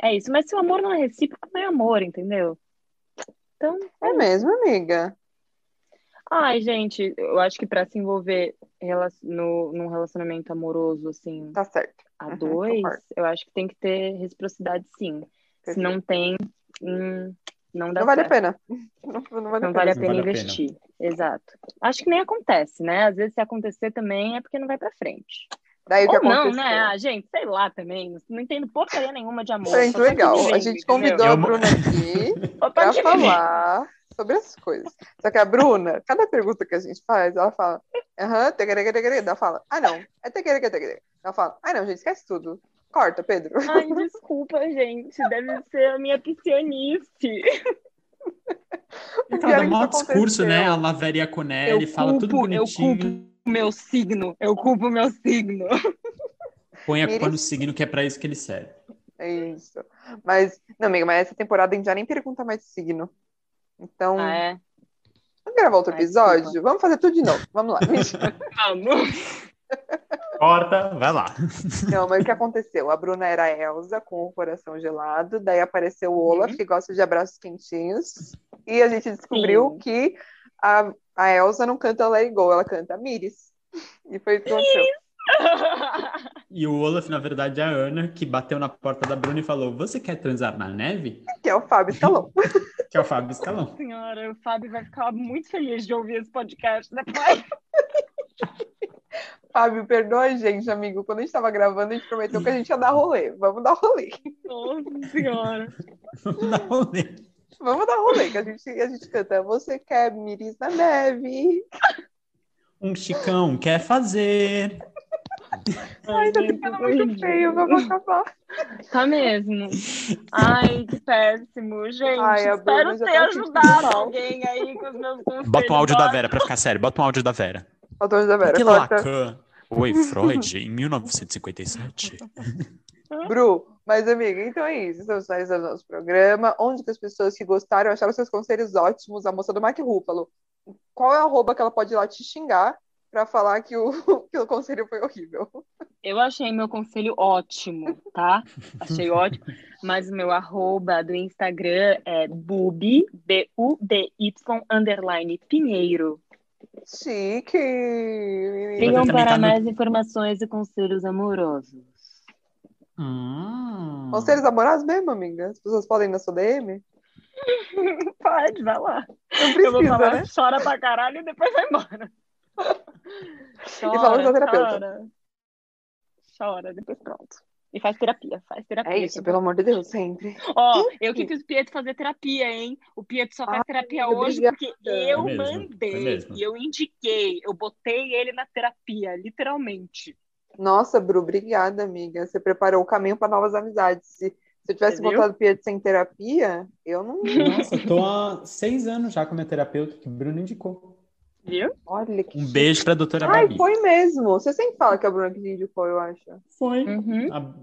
É isso. Mas se o amor não é recíproco, não é amor, entendeu? Então, É mesmo, amiga? ai, gente, eu acho que para se envolver rela- no, num relacionamento amoroso, assim, Tá certo. A Uhum, dois, concordo. eu acho que tem que ter reciprocidade, sim. Se Perfeito. não tem, hum, não dá Não vale a certo. pena. Não, não vale Não a vale a pena. Não pena vale a pena. investir. Exato. Acho que nem acontece, né? Às vezes, se acontecer também, é porque não vai pra frente. Daí o que Ou não, aconteceu? né? Ah, gente, sei lá também. Não entendo porcaria nenhuma de amor. Gente, legal. vivendo, A gente convidou entendeu? a Bruna aqui pra vivendo. falar sobre as coisas. Só que a Bruna, cada pergunta que a gente faz, ela fala, aham. Ela fala, ah, não, é tegerega, tegerega. Ela fala, ah, não, gente, esquece tudo. Corta, Pedro. Ai, desculpa, gente. Deve ser a minha psionice. O Então, dá maior discurso, né? A Laveria Conelli, Eu fala tudo culpo, eu bonitinho. culpo o meu signo. Eu culpo o meu signo. Põe a culpa no signo, que é pra isso que ele serve. É isso. Mas, não, amiga, mas essa temporada a gente já nem pergunta mais de signo. Então, Ah, é? vamos gravar outro Ai, episódio? desculpa. Vamos fazer tudo de novo. Vamos lá. Vamos. Corta, vai lá. Não, mas o que aconteceu? A Bruna era a Elsa com o coração gelado, daí apareceu o Olaf, Uhum. que gosta de abraços quentinhos, e a gente descobriu Sim. que a, a Elsa não canta Let It Go, ela canta Miris. E foi isso que aconteceu. E o Olaf, na verdade, é a Ana, que bateu na porta da Bruna e falou: Você quer transar na neve? Que é o Fábio Escalão. Que é o Fábio Escalão. Senhora, o Fábio vai ficar muito feliz de ouvir esse podcast depois. Fábio, perdoa a gente, amigo. Quando a gente tava gravando, a gente prometeu que a gente ia dar rolê. Vamos dar rolê. Nossa senhora. Não, né? Vamos dar rolê, que a gente, a gente canta Você quer Miris na neve? Um Chicão quer fazer. Ai, tá ficando muito feio, vamos acabar. Tá mesmo. Ai, que péssimo, gente. Ai, Espero ter tá ajudado alguém aí com os meus conselhos. Bota um áudio da Bota. Vera pra ficar sério. Bota um áudio da Vera. Autores da Vera. Lacan. Oi, Freud, em 1957. Bru, mas amiga, então é isso. Estamos finalizando nosso programa. Onde que as pessoas que gostaram acharam seus conselhos ótimos? A moça do Mark Ruffalo. Qual é a arroba que ela pode ir lá te xingar pra falar que o, que o conselho foi horrível? Eu achei meu conselho ótimo, tá? Achei ótimo. Mas o meu arroba do Instagram é bubi, B-U-B-Y, underline, Pinheiro. Chique! Sigam também para tá no- mais informações e conselhos amorosos. Hum. Conselhos amorosos mesmo, amiga? As pessoas podem ir na sua DM? Pode, vai lá. Não Eu vou falar, né? chora pra caralho e depois vai embora. Chora, fala com a terapeuta. Chora. Chora, depois pronto. E faz terapia, faz terapia. É isso, pelo amor de Deus, sempre. Ó, eu que fiz o Pietro fazer terapia, hein? O Pietro só faz Ai, terapia hoje obrigada. porque eu mesmo, foi mandei. E eu indiquei. Eu botei ele na terapia, literalmente. Nossa, Bru, obrigada, amiga. Você preparou o caminho para novas amizades. Se, se eu tivesse viu? botado o Pietro sem terapia, eu não. Nossa, eu tô há seis anos já com a minha terapeuta, que o Bruno indicou. Viu? Olha que. Um beijo pra doutora Ai, Babi. foi mesmo. Você sempre fala que a Bruna que indicou, eu acho. Foi. Uhum. A-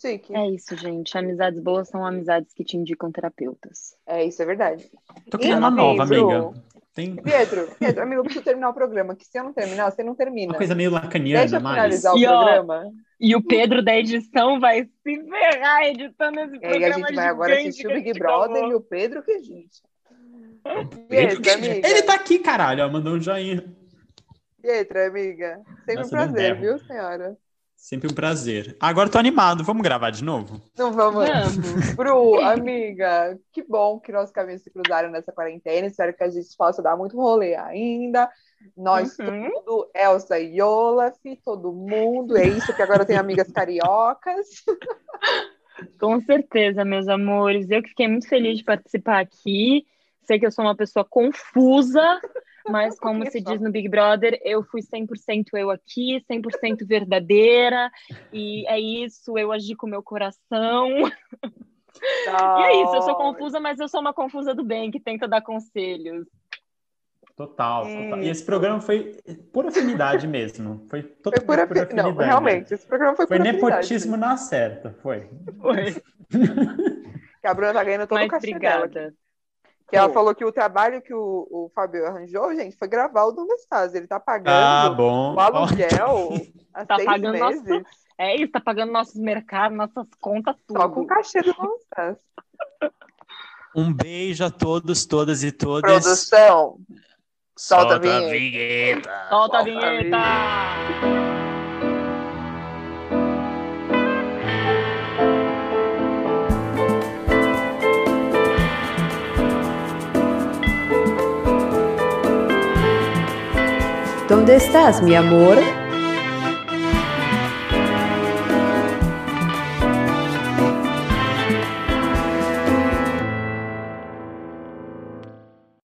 Chique. É isso, gente. Amizades boas são amizades que te indicam terapeutas. É, isso é verdade. Tô criando uma nova, amiga. Tem Pietro, Pietro, amigo, eu preciso terminar o programa, que se eu não terminar, você não termina. uma coisa meio lacaniana, Deixa eu mas... finalizar o E, ó, programa. E o Pedro da edição vai se ferrar editando esse E aí programa a gente vai agora assistir o a Big Brother e o Pedro que gente. Amiga. Ele tá aqui, caralho, ó, mandou um joinha. Pietro, amiga. Sempre Nossa, um prazer, viu, senhora? Sempre um prazer. Agora eu tô animado, vamos gravar de novo? Não vamos. Vamos. Bru, amiga, que bom que nossos caminhos se cruzaram nessa quarentena. Espero que a gente possa dar muito rolê ainda. Nós Uhum. tudo, Elsa e Olaf, todo mundo. É isso que agora eu tenho amigas cariocas. Com certeza, meus amores. Eu que fiquei muito feliz de participar aqui. Sei que eu sou uma pessoa confusa, mas como se diz no Big Brother, eu fui 100% eu aqui, 100% verdadeira. E é isso, eu agi com o meu coração. E é isso, eu sou confusa, mas eu sou uma confusa do bem que tenta dar conselhos. Total, Hum. total. E esse programa foi por afinidade mesmo. Foi Foi totalmente pura por afi- afinidade. Não, realmente, esse programa foi Foi por afinidade. nepotismo na certa, foi. Foi. Que a Bruna tá ganhando todo Mas o cachê dela. Que ela falou que o trabalho que o, o Fábio arranjou, gente, foi gravar o Donde Estás. Ele tá pagando Tá bom. o aluguel há Tá seis pagando meses nosso- É isso, tá pagando nossos mercados, nossas contas, tudo. só com o cachê do Estás. Um beijo a todos, todas e todas. Produção, solta a a vinheta. vinheta. Solta a Solta a vinheta! ¿Dónde estás, mi amor?